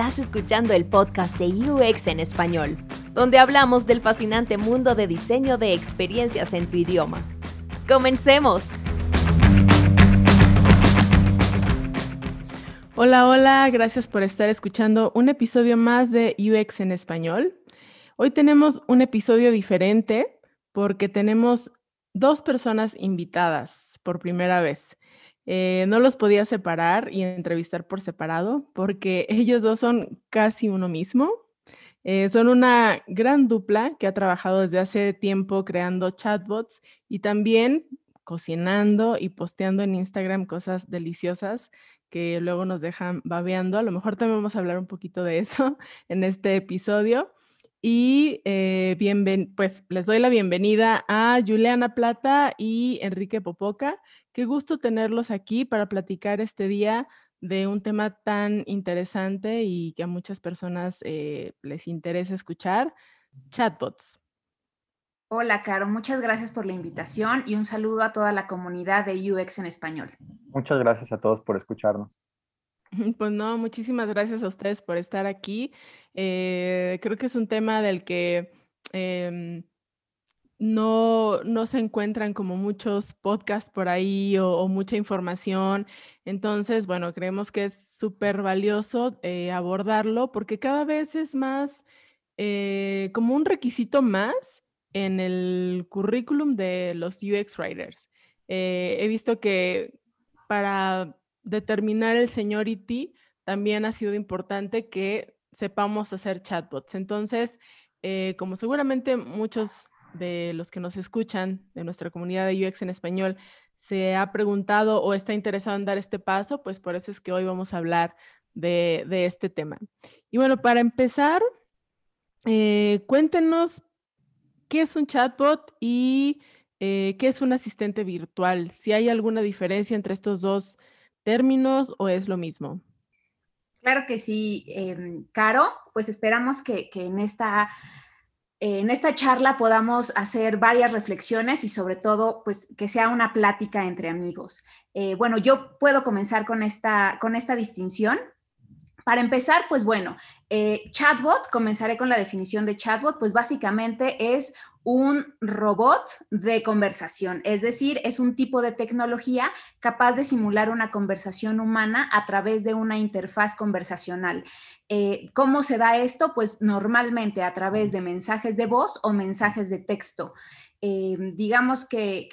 Estás escuchando el podcast de UX en español, donde hablamos del fascinante mundo de diseño de experiencias en tu idioma. ¡Comencemos! Hola, hola, gracias por estar escuchando un episodio más de UX en español. Hoy tenemos un episodio diferente porque tenemos dos personas invitadas por primera vez. Eh, no los podía separar y entrevistar por separado porque ellos dos son casi uno mismo. Eh, son una gran dupla que ha trabajado desde hace tiempo creando chatbots y también cocinando y posteando en Instagram cosas deliciosas que luego nos dejan babeando. A lo mejor también vamos a hablar un poquito de eso en este episodio. Y eh, pues les doy la bienvenida a Juliana Plata y Enrique Popoca. Qué gusto tenerlos aquí para platicar este día de un tema tan interesante y que a muchas personas eh, les interesa escuchar, chatbots. Hola, Caro, muchas gracias por la invitación y un saludo a toda la comunidad de UX en español. Muchas gracias a todos por escucharnos. Pues no, muchísimas gracias a ustedes por estar aquí. Eh, creo que es un tema del que em, no, no se encuentran como muchos podcasts por ahí o, mucha información. Entonces, bueno, creemos que es súper valioso eh, abordarlo porque cada vez es más eh, como un requisito más en el currículum de los UX Writers. Eh, he visto que para determinar el seniority también ha sido importante que sepamos hacer chatbots. Entonces, como seguramente muchos de los que nos escuchan, de nuestra comunidad de UX en español, se ha preguntado o está interesado en dar este paso, pues por eso es que hoy vamos a hablar de, este tema. Y bueno, para empezar, eh, cuéntenos qué es un chatbot y eh, qué es un asistente virtual. Si hay alguna diferencia entre estos dos términos o es lo mismo. Claro que sí, em, Caro. Pues esperamos que, que en esta en esta charla podamos hacer varias reflexiones y sobre todo, pues que sea una plática entre amigos. Eh, bueno, yo puedo comenzar con esta, con esta distinción. Para empezar, pues bueno, eh, chatbot, comenzaré con la definición de chatbot, pues básicamente es un robot de conversación, es decir, es un tipo de tecnología capaz de simular una conversación humana a través de una interfaz conversacional. Eh, ¿Cómo se da esto? Pues normalmente a través de mensajes de voz o mensajes de texto. Eh, digamos que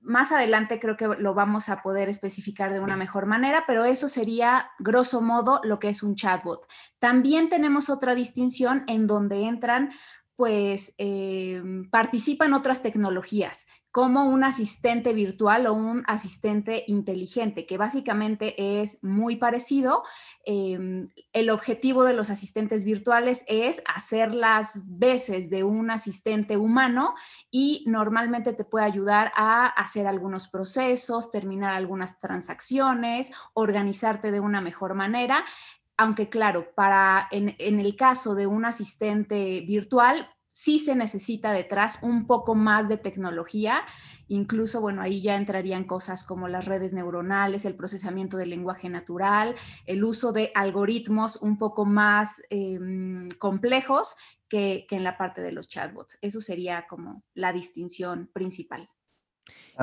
más adelante creo que lo vamos a poder especificar de una mejor manera, pero eso sería grosso modo lo que es un chatbot. También tenemos otra distinción en donde entran pues eh, participan otras tecnologías, como un asistente virtual o un asistente inteligente, que básicamente es muy parecido. Em, el objetivo de los asistentes virtuales es hacer las veces de un asistente humano y normalmente te puede ayudar a hacer algunos procesos, terminar algunas transacciones, organizarte de una mejor manera aunque claro, para en, el caso de un asistente virtual, sí se necesita detrás un poco más de tecnología. Incluso, bueno, ahí ya entrarían cosas como las redes neuronales, el procesamiento del lenguaje natural, el uso de algoritmos un poco más em, complejos que, en la parte de los chatbots. Eso sería como la distinción principal.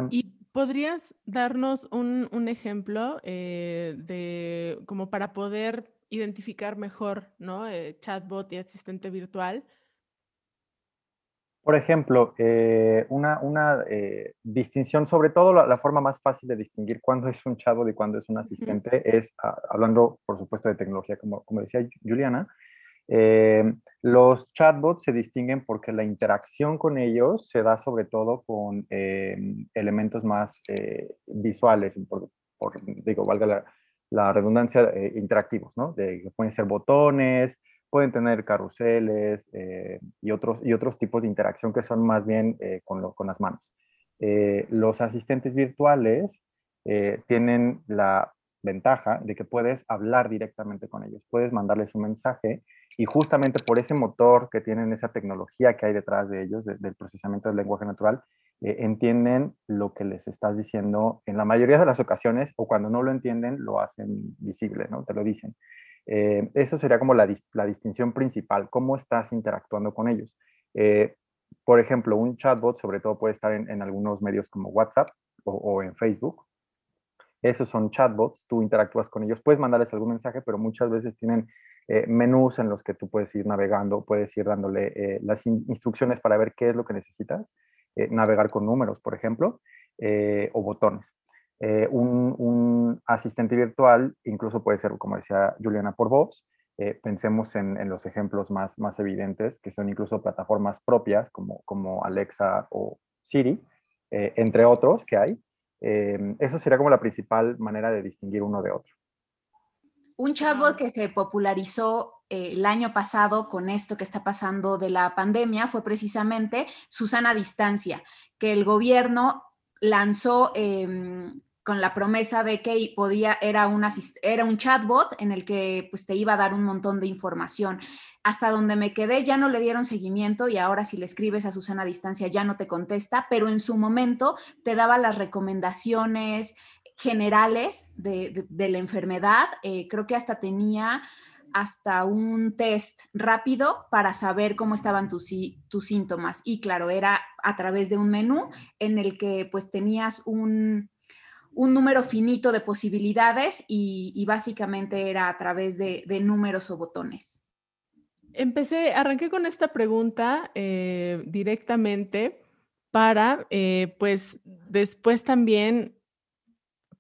Y podrías darnos un, ejemplo eh, de como para poder identificar mejor, ¿no? Eh, chatbot y asistente virtual. Por ejemplo, eh, una, una eh, distinción, sobre todo la, forma más fácil de distinguir cuándo es un chatbot y cuándo es un asistente, es, ah, hablando por supuesto de tecnología, como, como decía Juliana, los chatbots se distinguen porque la interacción con ellos se da sobre todo con elementos más visuales, por, por, digo, valga la, la redundancia, eh, interactivos, ¿no? De, pueden ser botones, pueden tener carruseles eh, y, otros, y otros tipos de interacción que son más bien eh, con, con, las manos. los asistentes virtuales tienen la ventaja de que puedes hablar directamente con ellos, puedes mandarles un mensaje y justamente por ese motor que tienen, esa tecnología que hay detrás de ellos, del procesamiento del lenguaje natural, eh, entienden lo que les estás diciendo en la mayoría de las ocasiones o cuando no lo entienden lo hacen visible, ¿no? Te lo dicen. eso sería como la, distinción principal, cómo estás interactuando con ellos. por ejemplo, un chatbot sobre todo puede estar en, algunos medios como WhatsApp o en Facebook, esos son chatbots, tú interactúas con ellos, puedes mandarles algún mensaje, pero muchas veces tienen eh, menús en los que tú puedes ir navegando, puedes ir dándole eh, las instrucciones para ver qué es lo que necesitas, eh, navegar con números, por ejemplo, o botones. Un, asistente virtual incluso puede ser, como decía Juliana, por voz. pensemos en, los ejemplos más, más evidentes, que son incluso plataformas propias como, como Alexa o Siri, entre otros que hay. Eso sería como la principal manera de distinguir uno de otro. Un chatbot que se popularizó eh, el año pasado con esto que está pasando de la pandemia fue precisamente Susana Distancia, que el gobierno lanzó em, con la promesa de que podía, era, un era un chatbot en el que pues, te iba a dar un montón de información. Hasta donde me quedé ya no le dieron seguimiento y ahora si le escribes a Susana a distancia ya no te contesta, pero en su momento te daba las recomendaciones generales de, la enfermedad. Eh, creo que hasta tenía hasta un test rápido para saber cómo estaban tus, tus síntomas. Y claro, era a través de un menú en el que pues tenías un, un número finito de posibilidades y, básicamente era a través de, números o botones. Empecé, arranqué con esta pregunta eh, directamente para, eh, pues, después también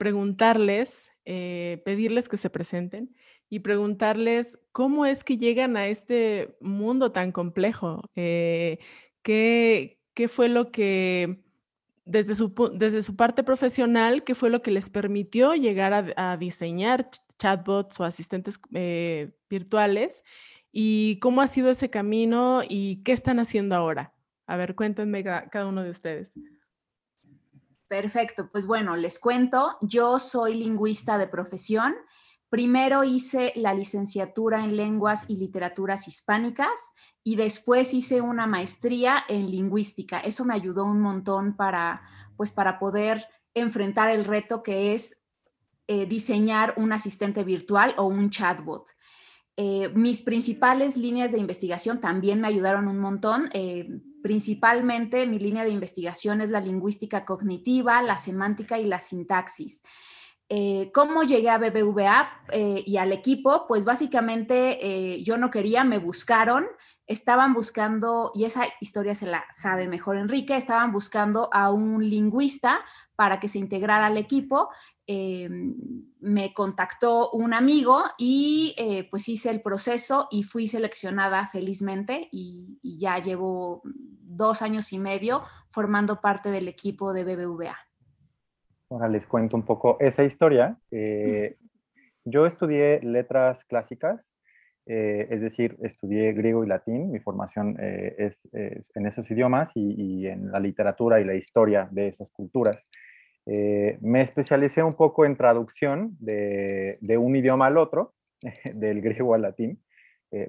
preguntarles, eh, pedirles que se presenten y preguntarles cómo es que llegan a este mundo tan complejo. ¿qué, ¿Qué fue lo que desde su, desde su parte profesional, ¿qué fue lo que les permitió llegar a, diseñar chatbots o asistentes eh, virtuales? ¿Y cómo ha sido ese camino y qué están haciendo ahora? A ver, cuéntenme cada uno de ustedes. Perfecto, pues bueno, les cuento, yo soy lingüista de profesión. Primero hice la licenciatura en lenguas y literaturas hispánicas y después hice una maestría en lingüística. Eso me ayudó un montón para, pues, para poder enfrentar el reto que es eh, diseñar un asistente virtual o un chatbot. Eh, mis principales líneas de investigación también me ayudaron un montón. Eh, principalmente mi línea de investigación es la lingüística cognitiva, la semántica y la sintaxis. Eh, ¿Cómo llegué a BBVA eh, y al equipo? Pues básicamente eh, yo no quería, me buscaron, estaban buscando, y esa historia se la sabe mejor Enrique, estaban buscando a un lingüista para que se integrara al equipo. me contactó un amigo y pues hice el proceso y fui seleccionada felizmente y, y ya llevo dos años y medio formando parte del equipo de BBVA. Ahora les cuento un poco esa historia. Eh, yo estudié letras clásicas, eh, es decir, estudié griego y latín. Mi formación eh, es, en esos idiomas y, en la literatura y la historia de esas culturas. me especialicé un poco en traducción de, un idioma al otro, del griego al latín,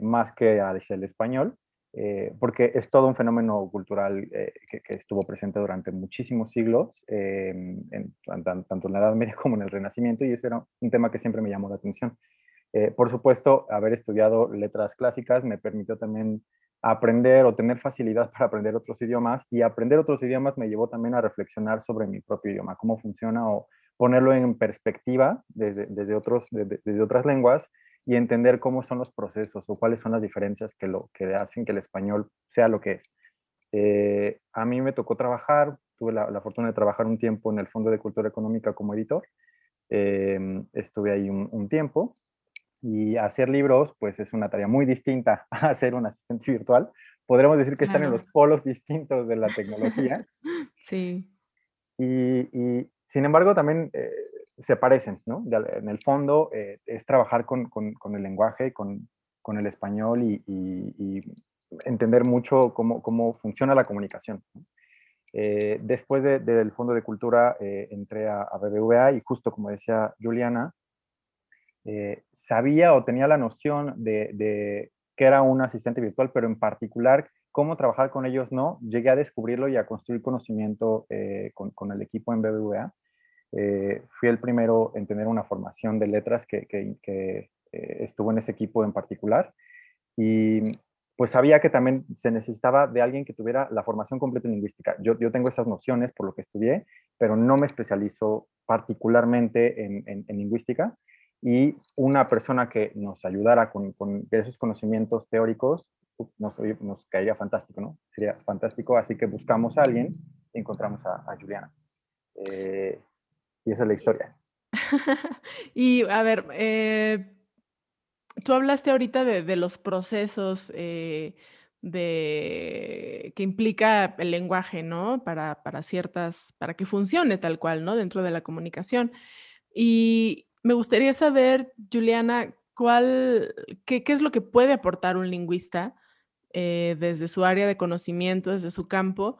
más que al español. Eh, porque es todo un fenómeno cultural eh, que, estuvo presente durante muchísimos siglos, eh, tanto en la Edad Media como en el Renacimiento, y ese era un tema que siempre me llamó la atención. Por supuesto, haber estudiado letras clásicas me permitió también aprender o tener facilidad para aprender otros idiomas, y aprender otros idiomas me llevó también a reflexionar sobre mi propio idioma, cómo funciona o ponerlo en perspectiva desde, desde otros, desde otras lenguas y entender cómo son los procesos o cuáles son las diferencias que, lo, que hacen que el español sea lo que es. Eh, a mí me tocó trabajar, tuve la, fortuna de trabajar un tiempo en el Fondo de Cultura Económica como editor. Em, estuve ahí un, tiempo y hacer libros pues es una tarea muy distinta a hacer un asistente virtual. Podremos decir que están en los polos distintos de la tecnología. sí. Y, y, sin embargo también eh, se parecen, ¿no? En el fondo eh, es trabajar con, el lenguaje, con, el español y, entender mucho cómo, funciona la comunicación. Eh, después del Fondo de Cultura eh, entré a, BBVA y justo como decía Juliana, sabía o tenía la noción de, que era un asistente virtual, pero en particular cómo trabajar con ellos no, llegué a descubrirlo y a construir conocimiento con, con, el equipo en BBVA. Eh, fui el primero en tener una formación de letras que, estuvo en ese equipo en particular. Y pues sabía que también se necesitaba de alguien que tuviera la formación completa en lingüística. Yo, tengo esas nociones por lo que estudié, pero no me especializo particularmente en, en, lingüística. Y una persona que nos ayudara con, con esos conocimientos teóricos nos, caería fantástico, ¿no? Sería fantástico. Así que buscamos a alguien y encontramos a, a Juliana. Eh, y esa es la historia. y a ver, eh, tú hablaste ahorita de, los procesos eh, de, que implica el lenguaje, ¿no? Para, para, ciertas, para que funcione tal cual, ¿no? Dentro de la comunicación. Y me gustaría saber, Juliana, ¿cuál, qué, es lo que puede aportar un lingüista eh, desde su área de conocimiento, desde su campo,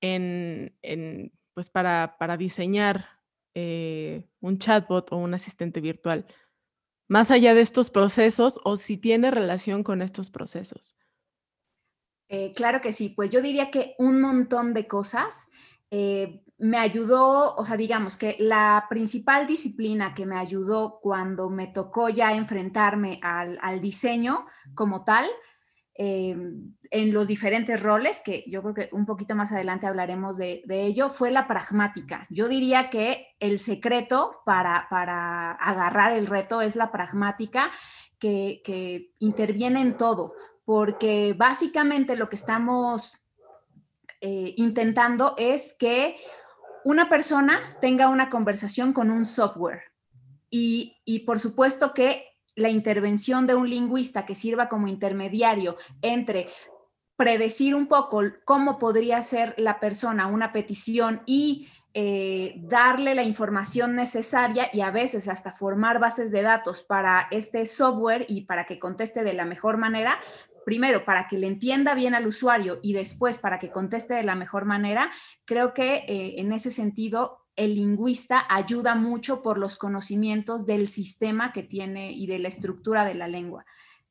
en, en pues para, para diseñar eh, un chatbot o un asistente virtual? más allá de estos procesos o si tiene relación con estos procesos. Eh, claro que sí, pues yo diría que un montón de cosas. Eh, me ayudó, o sea, digamos que la principal disciplina que me ayudó cuando me tocó ya enfrentarme al, al diseño como tal Em, en los diferentes roles, que yo creo que un poquito más adelante hablaremos de, ello, fue la pragmática. Yo diría que el secreto para, para agarrar el reto es la pragmática que, que interviene en todo, porque básicamente lo que estamos eh, intentando es que una persona tenga una conversación con un software. Y, y por supuesto que la intervención de un lingüista que sirva como intermediario entre predecir un poco cómo podría ser la persona una petición y eh, darle la información necesaria y a veces hasta formar bases de datos para este software y para que conteste de la mejor manera, primero para que le entienda bien al usuario y después para que conteste de la mejor manera, creo que eh, en ese sentido el lingüista ayuda mucho por los conocimientos del sistema que tiene y de la estructura de la lengua.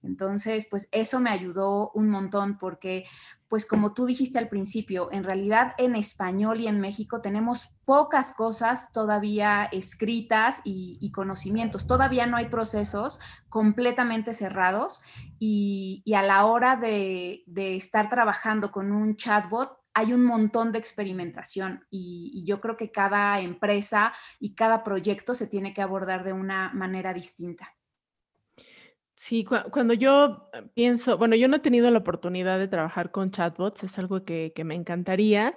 Entonces, pues eso me ayudó un montón porque, pues como tú dijiste al principio, en realidad en español y en México tenemos pocas cosas todavía escritas y, conocimientos. Todavía no hay procesos completamente cerrados y, a la hora de, de estar trabajando con un chatbot, hay un montón de experimentación y, yo creo que cada empresa y cada proyecto se tiene que abordar de una manera distinta. Sí, cuando yo pienso, bueno, yo no he tenido la oportunidad de trabajar con chatbots, es algo que, me encantaría.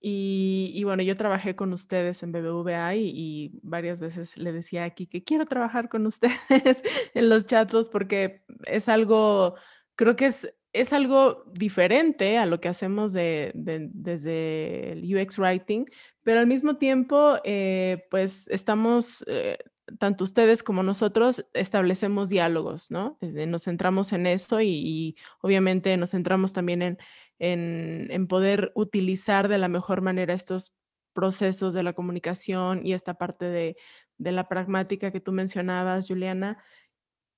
Y, bueno, yo trabajé con ustedes en BBVA y, y, varias veces le decía aquí que quiero trabajar con ustedes en los chatbots porque es algo, creo que es es algo diferente a lo que hacemos desde el UX Writing, pero al mismo tiempo, eh, pues estamos, eh, tanto ustedes como nosotros, establecemos diálogos, ¿no? Nos centramos en eso y, obviamente nos centramos también en, en, poder utilizar de la mejor manera estos procesos de la comunicación y esta parte de, de la pragmática que tú mencionabas, Juliana.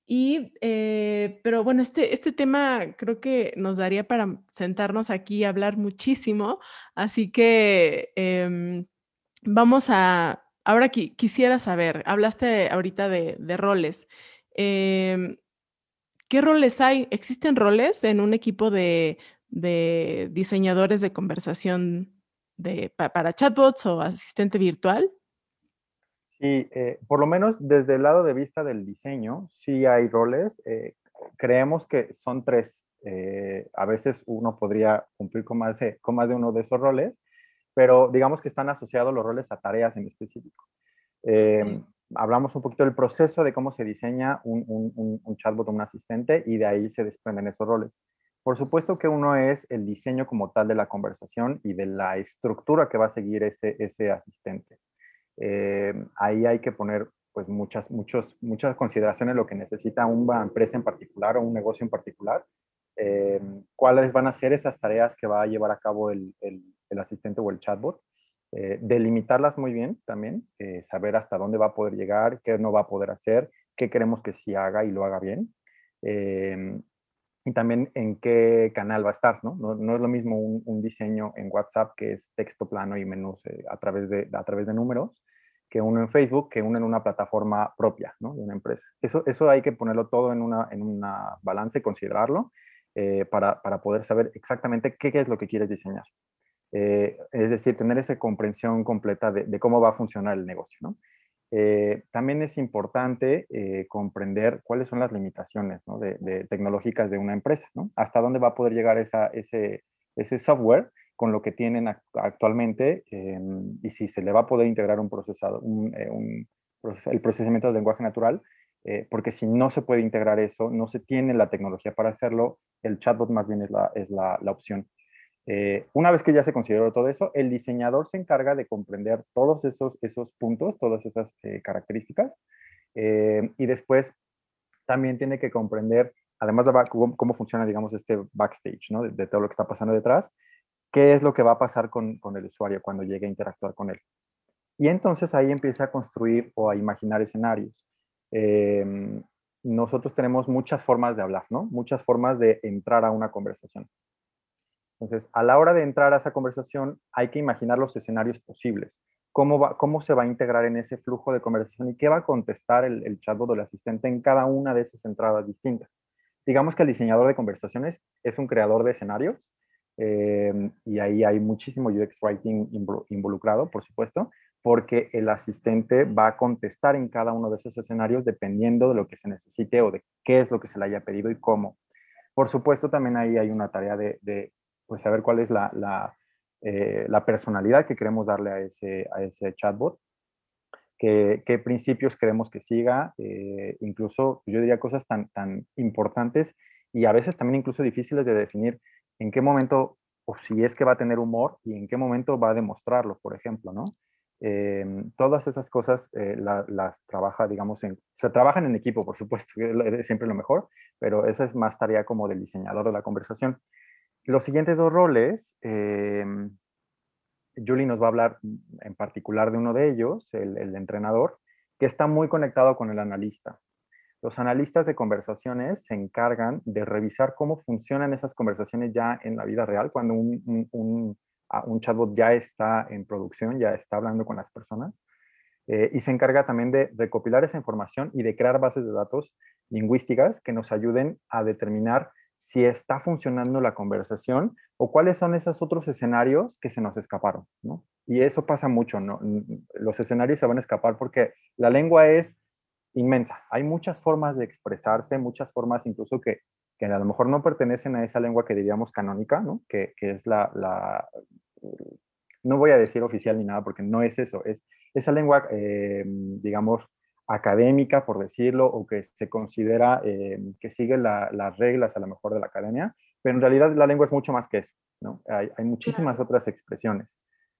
Y, eh, pero bueno, este, este tema creo que nos daría para sentarnos aquí y hablar muchísimo. Así que em, vamos a, ahora quisiera saber, hablaste ahorita de, roles. Em, ¿Qué roles hay? ¿Existen roles en un equipo de, diseñadores de conversación de, para chatbots o asistente virtual? Sí, eh, por lo menos desde el lado de vista del diseño, sí hay roles. Eh, creemos que son tres. Eh, a veces uno podría cumplir con más, de, con más de uno de esos roles, pero digamos que están asociados los roles a tareas en específico. Hablamos un poquito del proceso de cómo se diseña un, un, un, chatbot o un asistente y de ahí se desprenden esos roles. Por supuesto que uno es el diseño como tal de la conversación y de la estructura que va a seguir ese, ese asistente. Eh, ahí hay que poner pues muchas, muchos, muchas consideraciones lo que necesita una empresa en particular o un negocio en particular. Eh, cuáles van a ser esas tareas que va a llevar a cabo el, el, asistente o el chatbot. Eh, delimitarlas muy bien también, saber hasta dónde va a poder llegar, qué no va a poder hacer, qué queremos que sí haga y lo haga bien. y también en qué canal va a estar, ¿no? No, no es lo mismo un, diseño en WhatsApp que es texto plano y menús a, través de, a través de números, que uno en Facebook, que uno en una plataforma propia de una empresa. Eso, eso hay que ponerlo todo en una, en una balance y considerarlo eh, para, para, poder saber exactamente qué, es lo que quieres diseñar. Eh, es decir, tener esa comprensión completa de, cómo va a funcionar el negocio. Eh, también es importante comprender cuáles son las limitaciones de, de, tecnológicas de una empresa, hasta dónde va a poder llegar ese, software con lo que tienen actualmente em, y si se le va a poder integrar un procesado, eh, el procesamiento del lenguaje natural, eh, porque si no se puede integrar eso, no se tiene la tecnología para hacerlo, el chatbot más bien es la, opción. Eh, una vez que ya se consideró todo eso, el diseñador se encarga de comprender todos esos, esos puntos, todas esas características, y después también tiene que comprender, además de cómo, funciona, digamos, este backstage, ¿no? de, todo lo que está pasando detrás, qué es lo que va a pasar con, el usuario cuando llegue a interactuar con él. Y entonces ahí empieza a construir o a imaginar escenarios. Em, nosotros tenemos muchas formas de hablar, ¿no? Muchas formas de entrar a una conversación. Entonces, a la hora de entrar a esa conversación, hay que imaginar los escenarios posibles. Cómo, va, cómo se va a integrar en ese flujo de conversación y qué va a contestar el, el chatbot o el asistente en cada una de esas entradas distintas. Digamos que el diseñador de conversaciones es un creador de escenarios Em, y ahí hay muchísimo UX Writing involucrado, por supuesto, porque el asistente va a contestar en cada uno de esos escenarios dependiendo de lo que se necesite o de qué es lo que se le haya pedido y cómo. Por supuesto, también ahí hay una tarea de pues, saber cuál es la, eh, la, personalidad que queremos darle a ese, a ese chatbot, qué, qué principios queremos que siga, eh, incluso yo diría cosas tan, tan importantes y a veces también incluso difíciles de definir en qué momento, o si es que va a tener humor y en qué momento va a demostrarlo, por ejemplo, ¿no? Em, todas esas cosas eh, las trabaja, digamos, en, se trabajan en equipo, por supuesto, es siempre lo mejor, pero esa es más tarea como del diseñador de la conversación. Los siguientes dos roles, eh, Julie nos va a hablar en particular de uno de ellos, el, el entrenador, que está muy conectado con el analista. Los analistas de conversaciones se encargan de revisar cómo funcionan esas conversaciones ya en la vida real, cuando un, ah, chatbot ya está en producción, ya está hablando con las personas. Eh, y se encarga también de recopilar esa información y de crear bases de datos lingüísticas que nos ayuden a determinar si está funcionando la conversación o cuáles son esos otros escenarios que se nos escaparon. Y eso pasa mucho, ¿no? Los escenarios se van a escapar porque la lengua es inmensa. Hay muchas formas de expresarse, muchas formas incluso que, que a lo mejor no pertenecen a esa lengua que diríamos canónica, ¿no? que, que es la, la, no voy a decir oficial ni nada porque no es eso, es esa lengua, eh, digamos, académica, por decirlo, o que se considera eh, que sigue las reglas a lo mejor de la academia, pero en realidad la lengua es mucho más que eso, ¿no? Hay, hay muchísimas otras expresiones.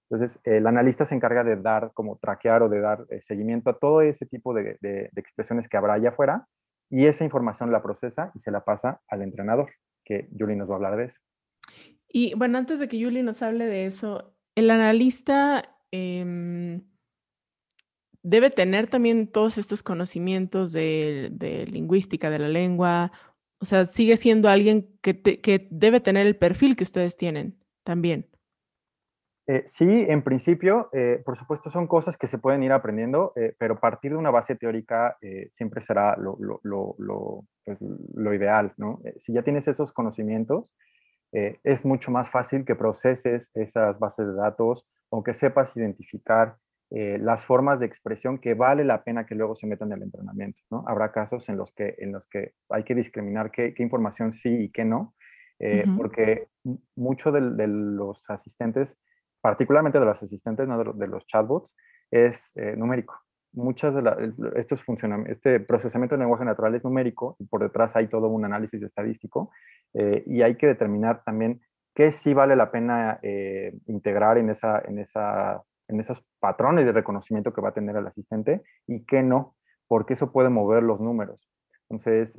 Entonces, el analista se encarga de dar, como traquear o de dar eh, seguimiento a todo ese tipo de, expresiones que habrá allá afuera y esa información la procesa y se la pasa al entrenador, que Julie nos va a hablar de eso. Y bueno, antes de que Julie nos hable de eso, el analista em, debe tener también todos estos conocimientos de, lingüística de la lengua, o sea, sigue siendo alguien que, que debe tener el perfil que ustedes tienen también. Eh, sí, en principio, eh, por supuesto, son cosas que se pueden ir aprendiendo, eh, pero partir de una base teórica siempre será lo, pues, lo, ideal, ¿no? si ya tienes esos conocimientos, es mucho más fácil que proceses esas bases de datos o que sepas identificar las formas de expresión que vale la pena que luego se metan en el entrenamiento, ¿no? Habrá casos en los que, en los que hay que discriminar qué, qué información sí y qué no, porque muchos de los asistentes particularmente de los asistentes, no de, los chatbots, es eh, numérico. Muchas de estos este procesamiento de lenguaje natural es numérico y por detrás hay todo un análisis estadístico eh, y hay que determinar también qué sí vale la pena eh, integrar en, esa, en, esa, en esos patrones de reconocimiento que va a tener el asistente y qué no, porque eso puede mover los números. Entonces,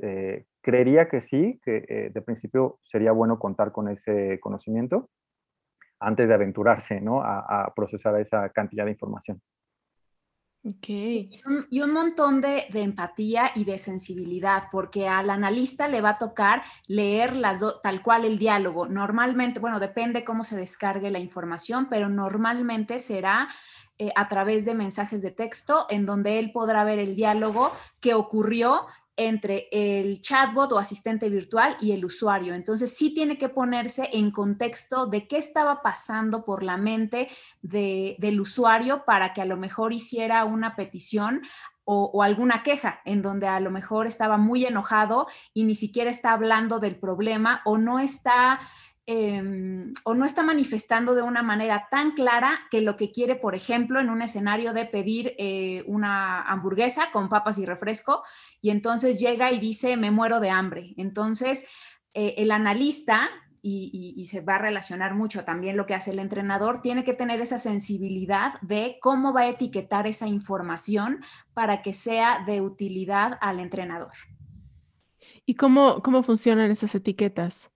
creería que sí, que de principio sería bueno contar con ese conocimiento antes de aventurarse ¿no? a, procesar esa cantidad de información. Y, un, montón de, empatía y de sensibilidad, porque al analista le va a tocar leer las tal cual el diálogo. Normalmente, bueno, depende cómo se descargue la información, pero normalmente será eh, a través de mensajes de texto, en donde él podrá ver el diálogo que ocurrió entre el chatbot o asistente virtual y el usuario. Entonces sí tiene que ponerse en contexto de qué estaba pasando por la mente del usuario para que a lo mejor hiciera una petición o, alguna queja en donde a lo mejor estaba muy enojado y ni siquiera está hablando del problema o no está Em, o no está manifestando de una manera tan clara que lo que quiere, por ejemplo, en un escenario de pedir eh, una hamburguesa con papas y refresco, y entonces llega y dice, me muero de hambre. Entonces, eh, el analista, y, y, se va a relacionar mucho también lo que hace el entrenador, tiene que tener esa sensibilidad de cómo va a etiquetar esa información para que sea de utilidad al entrenador. ¿Y cómo, cómo funcionan esas etiquetas?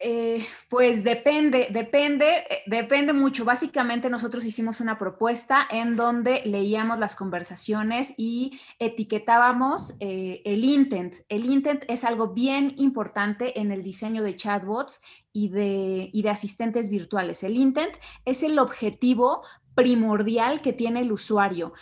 Eh, pues depende, depende, eh, depende mucho. Básicamente nosotros hicimos una propuesta en donde leíamos las conversaciones y etiquetábamos eh, el intent. El intent es algo bien importante en el diseño de chatbots y de, y de asistentes virtuales. El intent es el objetivo primordial que tiene el usuario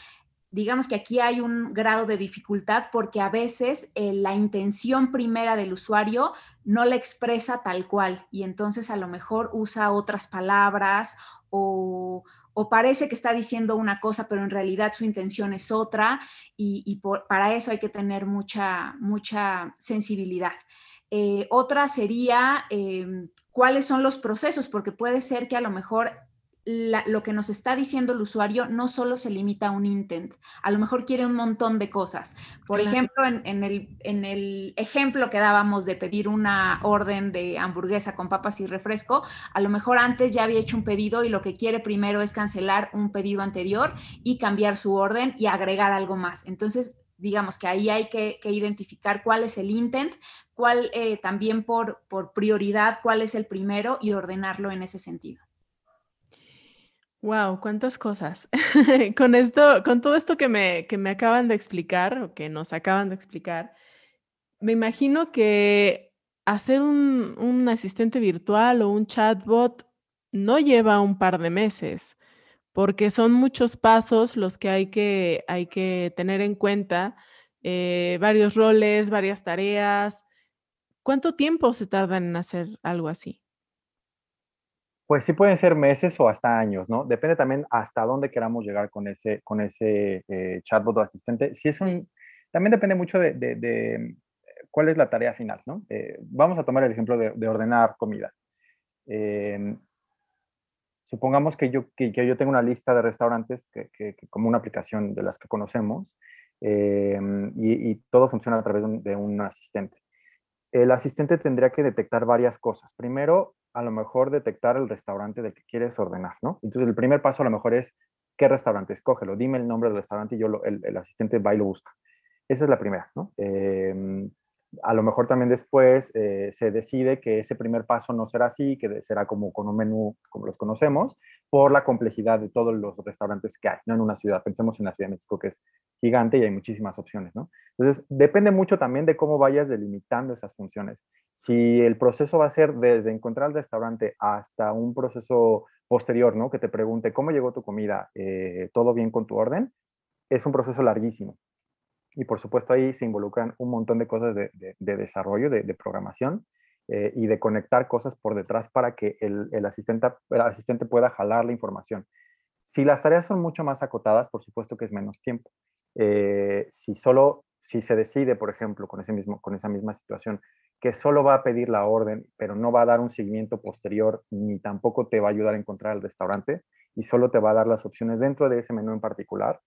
digamos que aquí hay un grado de dificultad porque a veces eh, la intención primera del usuario no la expresa tal cual y entonces a lo mejor usa otras palabras o, parece que está diciendo una cosa, pero en realidad su intención es otra y, para eso hay que tener mucha, mucha sensibilidad. Eh, otra sería em, cuáles son los procesos, porque puede ser que a lo mejor lo que nos está diciendo el usuario no solo se limita a un intent, a lo mejor quiere un montón de cosas. Por ejemplo, en, el, en, el, ejemplo que dábamos de pedir una orden de hamburguesa con papas y refresco, a lo mejor antes ya había hecho un pedido y lo que quiere primero es cancelar un pedido anterior y cambiar su orden y agregar algo más. Entonces, digamos que ahí hay que, identificar cuál es el intent, cuál eh, también por, por prioridad, cuál es el primero y ordenarlo en ese sentido. Wow, cuántas cosas. con esto, con todo esto que me, que me acaban de explicar, o que nos acaban de explicar, me imagino que hacer un, un asistente virtual o un chatbot no lleva un par de meses, porque son muchos pasos los que hay que, hay que tener en cuenta, eh, varios roles, varias tareas. ¿Cuánto tiempo se tarda en hacer algo así? Pues sí pueden ser meses o hasta años, ¿no? Depende también hasta dónde queramos llegar con ese, con ese eh, chatbot o asistente. Si es un, también depende mucho de, de, cuál es la tarea final, ¿no? Eh, vamos a tomar el ejemplo de, ordenar comida. Em, supongamos que yo, que, yo tengo una lista de restaurantes que, que, como una aplicación de las que conocemos em, y, y, todo funciona a través de un asistente. El asistente tendría que detectar varias cosas. Primero, a lo mejor detectar el restaurante del que quieres ordenar, ¿no? Entonces, el primer paso a lo mejor es, ¿qué restaurante? Escógelo, dime el nombre del restaurante y yo el, asistente va y lo busca. Esa es la primera, ¿no? Em, a lo mejor también después eh, se decide que ese primer paso no será así, que será como con un menú como los conocemos, por la complejidad de todos los restaurantes que hay, ¿no? En una ciudad. Pensemos en la Ciudad de México, que es gigante y hay muchísimas opciones, ¿no? Entonces, depende mucho también de cómo vayas delimitando esas funciones. Si el proceso va a ser desde encontrar el restaurante hasta un proceso posterior, ¿no? Que te pregunte, ¿cómo llegó tu comida? Eh, ¿Todo bien con tu orden? Es un proceso larguísimo y por supuesto ahí se involucran un montón de cosas de, desarrollo, de, programación eh, y de conectar cosas por detrás para que el, asistente, el asistente pueda jalar la información. Si las tareas son mucho más acotadas, por supuesto que es menos tiempo. Eh, si solo, si se decide, por ejemplo, con, ese mismo, con esa misma situación, que solo va a pedir la orden, pero no va a dar un seguimiento posterior, ni tampoco te va a ayudar a encontrar el restaurante, y solo te va a dar las opciones dentro de ese menú en particular,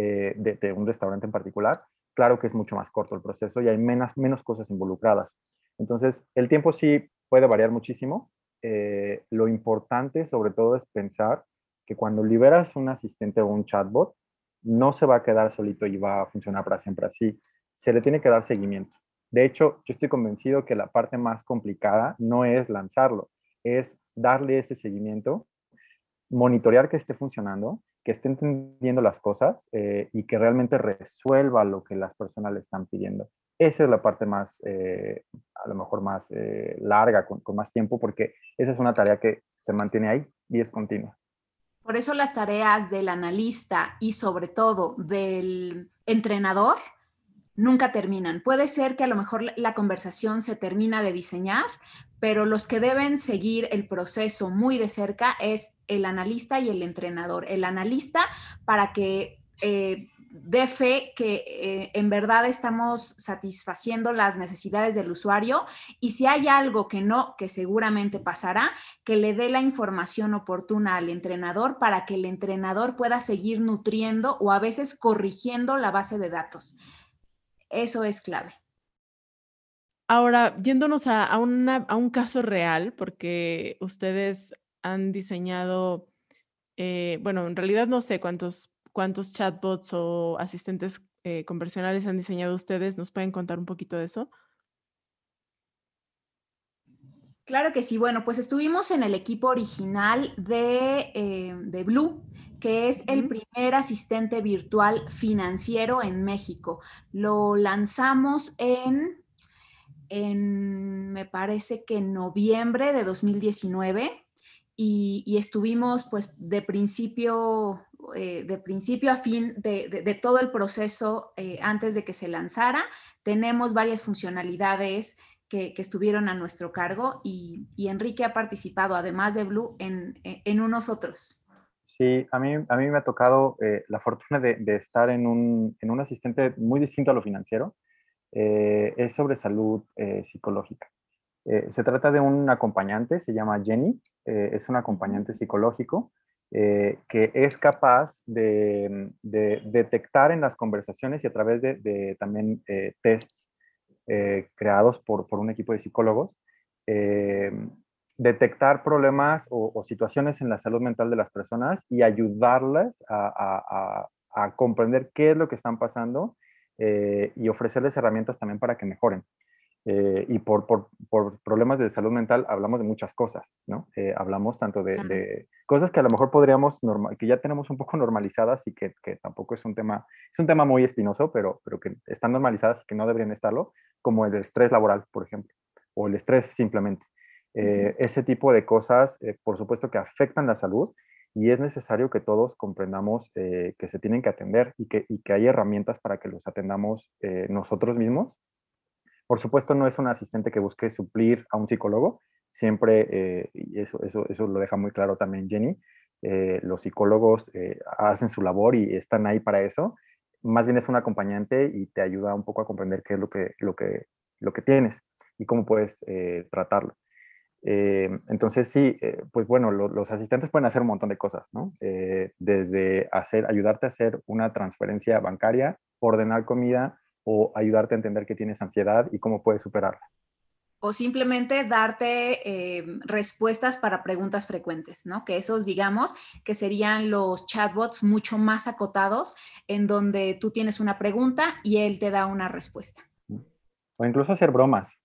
eh, de, un restaurante en particular, claro que es mucho más corto el proceso y hay menos, menos cosas involucradas. Entonces, el tiempo sí puede variar muchísimo. Eh, lo importante sobre todo es pensar que cuando liberas un asistente o un chatbot, no se va a quedar solito y va a funcionar para siempre así. Se le tiene que dar seguimiento. De hecho, yo estoy convencido que la parte más complicada no es lanzarlo, es darle ese seguimiento, monitorear que esté funcionando que esté entendiendo las cosas eh, y que realmente resuelva lo que las personas le están pidiendo. Esa es la parte más, eh, a lo mejor más eh, larga, con, más tiempo, porque esa es una tarea que se mantiene ahí y es continua. Por eso las tareas del analista y sobre todo del entrenador nunca terminan. Puede ser que a lo mejor la conversación se termina de diseñar, pero los que deben seguir el proceso muy de cerca es el analista y el entrenador. El analista para que eh, dé fe que eh, en verdad estamos satisfaciendo las necesidades del usuario y si hay algo que no, que seguramente pasará, que le dé la información oportuna al entrenador para que el entrenador pueda seguir nutriendo o a veces corrigiendo la base de datos. Eso es clave. Ahora, yéndonos a, un caso real, porque ustedes han diseñado, eh, bueno, en realidad no sé cuántos, cuántos chatbots o asistentes eh, conversionales han diseñado ustedes. ¿Nos pueden contar un poquito de eso? Claro que sí. Bueno, pues estuvimos en el equipo original de, eh, Blue, que es el primer asistente virtual financiero en México. Lo lanzamos en, en me parece que en noviembre de 2019 y, estuvimos pues de principio, eh, de principio a fin de, todo el proceso eh, antes de que se lanzara. Tenemos varias funcionalidades que, estuvieron a nuestro cargo y, Enrique ha participado, además de Blue, en, en, unos otros. Sí, a mí, a mí me ha tocado eh, la fortuna de, estar en un, en un, asistente muy distinto a lo financiero. Eh, es sobre salud eh, psicológica. se trata de un acompañante, se llama Jenny, es un acompañante psicológico que es capaz de, de, detectar en las conversaciones y a través de, de también tests eh, creados por, por, un equipo de psicólogos, eh, detectar problemas o, situaciones en la salud mental de las personas y ayudarlas a, a, comprender qué es lo que están pasando eh, y ofrecerles herramientas también para que mejoren. Eh, y por, por, por, problemas de salud mental hablamos de muchas cosas, ¿no? Eh, hablamos tanto de, de, cosas que a lo mejor podríamos, normal, que ya tenemos un poco normalizadas y que, que, tampoco es un tema, es un tema muy espinoso, pero, pero que están normalizadas y que no deberían estarlo, como el estrés laboral, por ejemplo, o el estrés simplemente. Eh, ese tipo de cosas, por supuesto que afectan la salud y es necesario que todos comprendamos que se tienen que atender y que, y que hay herramientas para que los atendamos nosotros mismos por supuesto, no es un asistente que busque suplir a un psicólogo, siempre, eh, eso, eso, eso lo deja muy claro también Jenny, eh, los psicólogos eh, hacen su labor y están ahí para eso. Más bien es un acompañante y te ayuda un poco a comprender qué es lo que, lo que, lo que tienes y cómo puedes tratarlo. Entonces sí, pues bueno, los asistentes pueden hacer un montón de cosas, ¿no? desde hacer, ayudarte a hacer una transferencia bancaria, ordenar comida, o ayudarte a entender que tienes ansiedad y cómo puedes superarla. O simplemente darte eh, respuestas para preguntas frecuentes, ¿no? Que esos, digamos, que serían los chatbots mucho más acotados, en donde tú tienes una pregunta y él te da una respuesta. O incluso hacer bromas.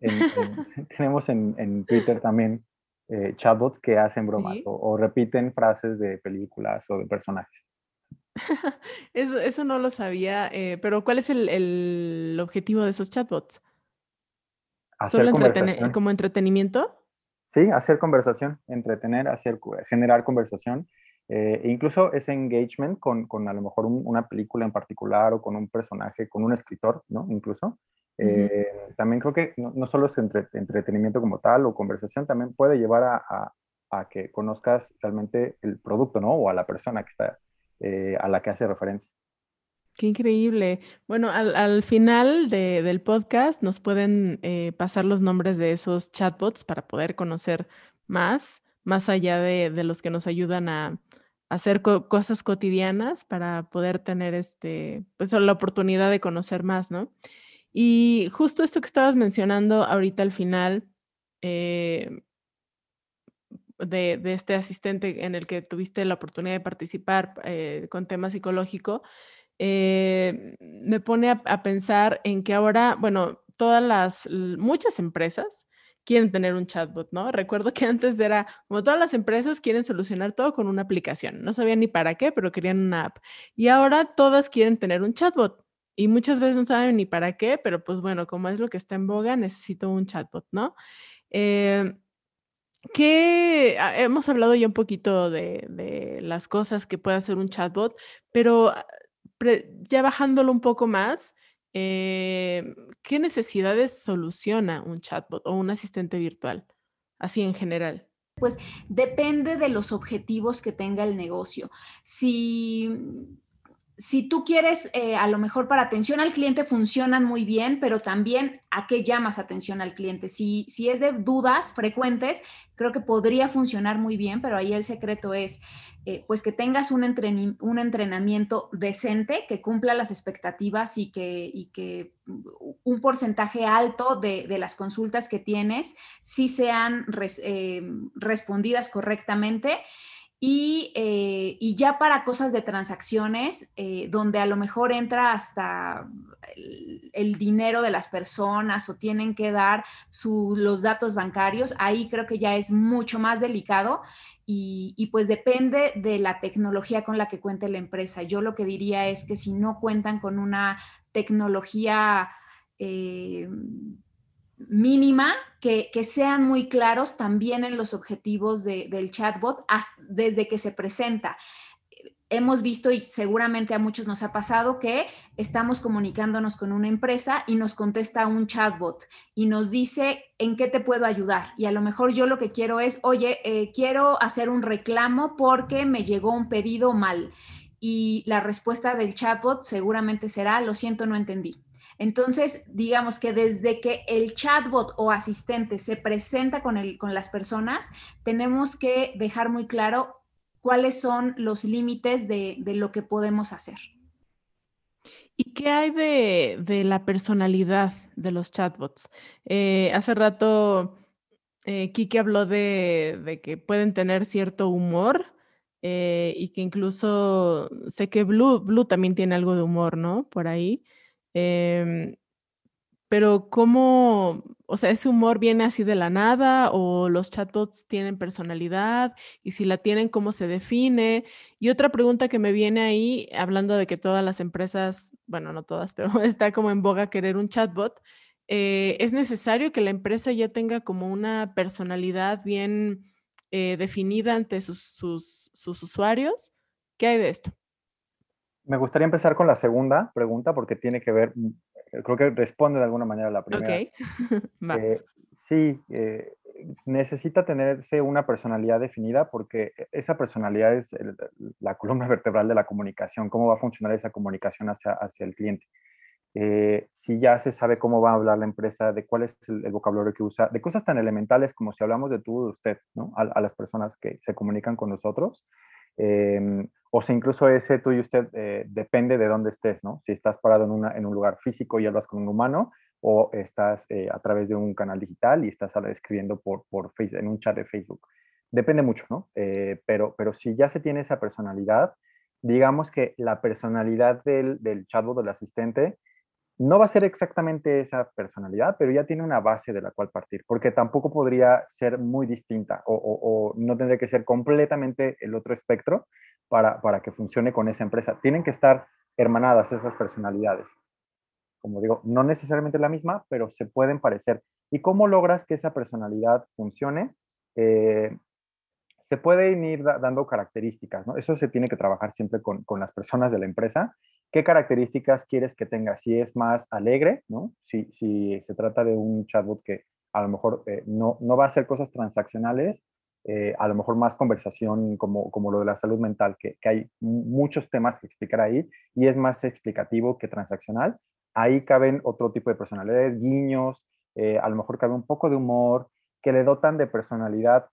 tenemos en, Twitter también eh, chatbots que hacen bromas o repiten frases de películas o de personajes. eso, eso, no lo sabía, eh, pero ¿cuál es el, objetivo de esos chatbots? ¿Solo entretener, como entretenimiento? Sí, hacer conversación, entretener, hacer, generar conversación. Eh, e incluso ese engagement con, con a lo mejor una película en particular o con un personaje, con un escritor, ¿no? Incluso. Eh, también creo que no, solo es entretenimiento como tal o conversación, también puede llevar a, a, que conozcas realmente el producto, ¿no? O a la persona que está eh, a la que hace referencia. Qué increíble. Bueno, al, final del podcast nos pueden eh, pasar los nombres de esos chatbots para poder conocer más, más allá de, los que nos ayudan a, hacer cosas cotidianas para poder tener este, pues la oportunidad de conocer más, ¿no? Y justo esto que estabas mencionando ahorita al final, eh, de, este asistente en el que tuviste la oportunidad de participar eh, con tema psicológico, eh, me pone a, pensar en que ahora, bueno, todas las, muchas empresas quieren tener un chatbot, ¿no? Recuerdo que antes era, como todas las empresas quieren solucionar todo con una aplicación, no sabían ni para qué, pero querían una app. Y ahora todas quieren tener un chatbot. Y muchas veces no saben ni para qué, pero pues bueno, como es lo que está en boga, necesito un chatbot, ¿no? Eh, ¿qué? Ah, hemos hablado ya un poquito de, las cosas que puede hacer un chatbot, pero ah, ya bajándolo un poco más, eh, ¿qué necesidades soluciona un chatbot o un asistente virtual? Así en general. Pues depende de los objetivos que tenga el negocio. Si si tú quieres, eh, a lo mejor para atención al cliente funcionan muy bien, pero también a qué llamas atención al cliente. Si, si es de dudas frecuentes, creo que podría funcionar muy bien, pero ahí el secreto es eh, pues que tengas un, un, entrenamiento decente, que cumpla las expectativas y que, y que un porcentaje alto de, de, las consultas que tienes sí sean eh, respondidas correctamente. Eh, y, ya para cosas de transacciones, eh, donde a lo mejor entra hasta el, dinero de las personas o tienen que dar los datos bancarios, ahí creo que ya es mucho más delicado y, pues depende de la tecnología con la que cuente la empresa. Yo lo que diría es que si no cuentan con una tecnología... Eh, mínima, que, sean muy claros también en los objetivos del chatbot desde que se presenta. Hemos visto y seguramente a muchos nos ha pasado que estamos comunicándonos con una empresa y nos contesta un chatbot y nos dice en qué te puedo ayudar. Y a lo mejor yo lo que quiero es, oye, eh, quiero hacer un reclamo porque me llegó un pedido mal. Y la respuesta del chatbot seguramente será, lo siento, no entendí entonces, digamos que desde que el chatbot o asistente se presenta con, el, con las personas, tenemos que dejar muy claro cuáles son los límites de, lo que podemos hacer. ¿Y qué hay de, la personalidad de los chatbots? Eh, hace rato eh, Kiki habló de, que pueden tener cierto humor eh, y que incluso sé que Blue, Blue también tiene algo de humor, ¿no? Por ahí. Em, pero ¿cómo, o sea, ese humor viene así de la nada o los chatbots tienen personalidad y si la tienen, ¿cómo se define? Y otra pregunta que me viene ahí, hablando de que todas las empresas, bueno, no todas, pero está como en boga querer un chatbot, eh, ¿es necesario que la empresa ya tenga como una personalidad bien eh, definida ante sus, sus usuarios? ¿Qué hay de esto? Me gustaría empezar con la segunda pregunta porque tiene que ver, mm, creo que responde de alguna manera a la primera. Ok. Eh, sí, eh, necesita tenerse una personalidad definida porque esa personalidad es la columna vertebral de la comunicación, cómo va a funcionar esa comunicación hacia, hacia el cliente. Eh, si ya se sabe cómo va a hablar la empresa, de cuál es el, vocabulario que usa, de cosas tan elementales como si hablamos de tú, de usted, ¿no? a, a las personas que se comunican con nosotros, Em, o sea, incluso ese tú y usted eh, depende de dónde estés, ¿no? Si estás parado en, una, en un lugar físico y hablas con un humano o estás eh, a través de un canal digital y estás escribiendo por, por Facebook, en un chat de Facebook. Depende mucho, ¿no? Eh, pero, pero si ya se tiene esa personalidad, digamos que la personalidad del, del chatbot, del asistente, no va a ser exactamente esa personalidad, pero ya tiene una base de la cual partir, porque tampoco podría ser muy distinta o, no tendría que ser completamente el otro espectro para, para, que funcione con esa empresa. Tienen que estar hermanadas esas personalidades. Como digo, no necesariamente la misma, pero se pueden parecer. ¿Y cómo logras que esa personalidad funcione? Eh, se pueden ir dando características, ¿no? Eso se tiene que trabajar siempre con, con las personas de la empresa ¿Qué características quieres que tenga? Si es más alegre, ¿no? Si, si se trata de un chatbot que a lo mejor eh, no, no, va a hacer cosas transaccionales, eh, a lo mejor más conversación como, como lo de la salud mental, que, que, hay muchos temas que explicar ahí y es más explicativo que transaccional. Ahí caben otro tipo de personalidades, guiños, eh, a lo mejor cabe un poco de humor, que le dotan de personalidad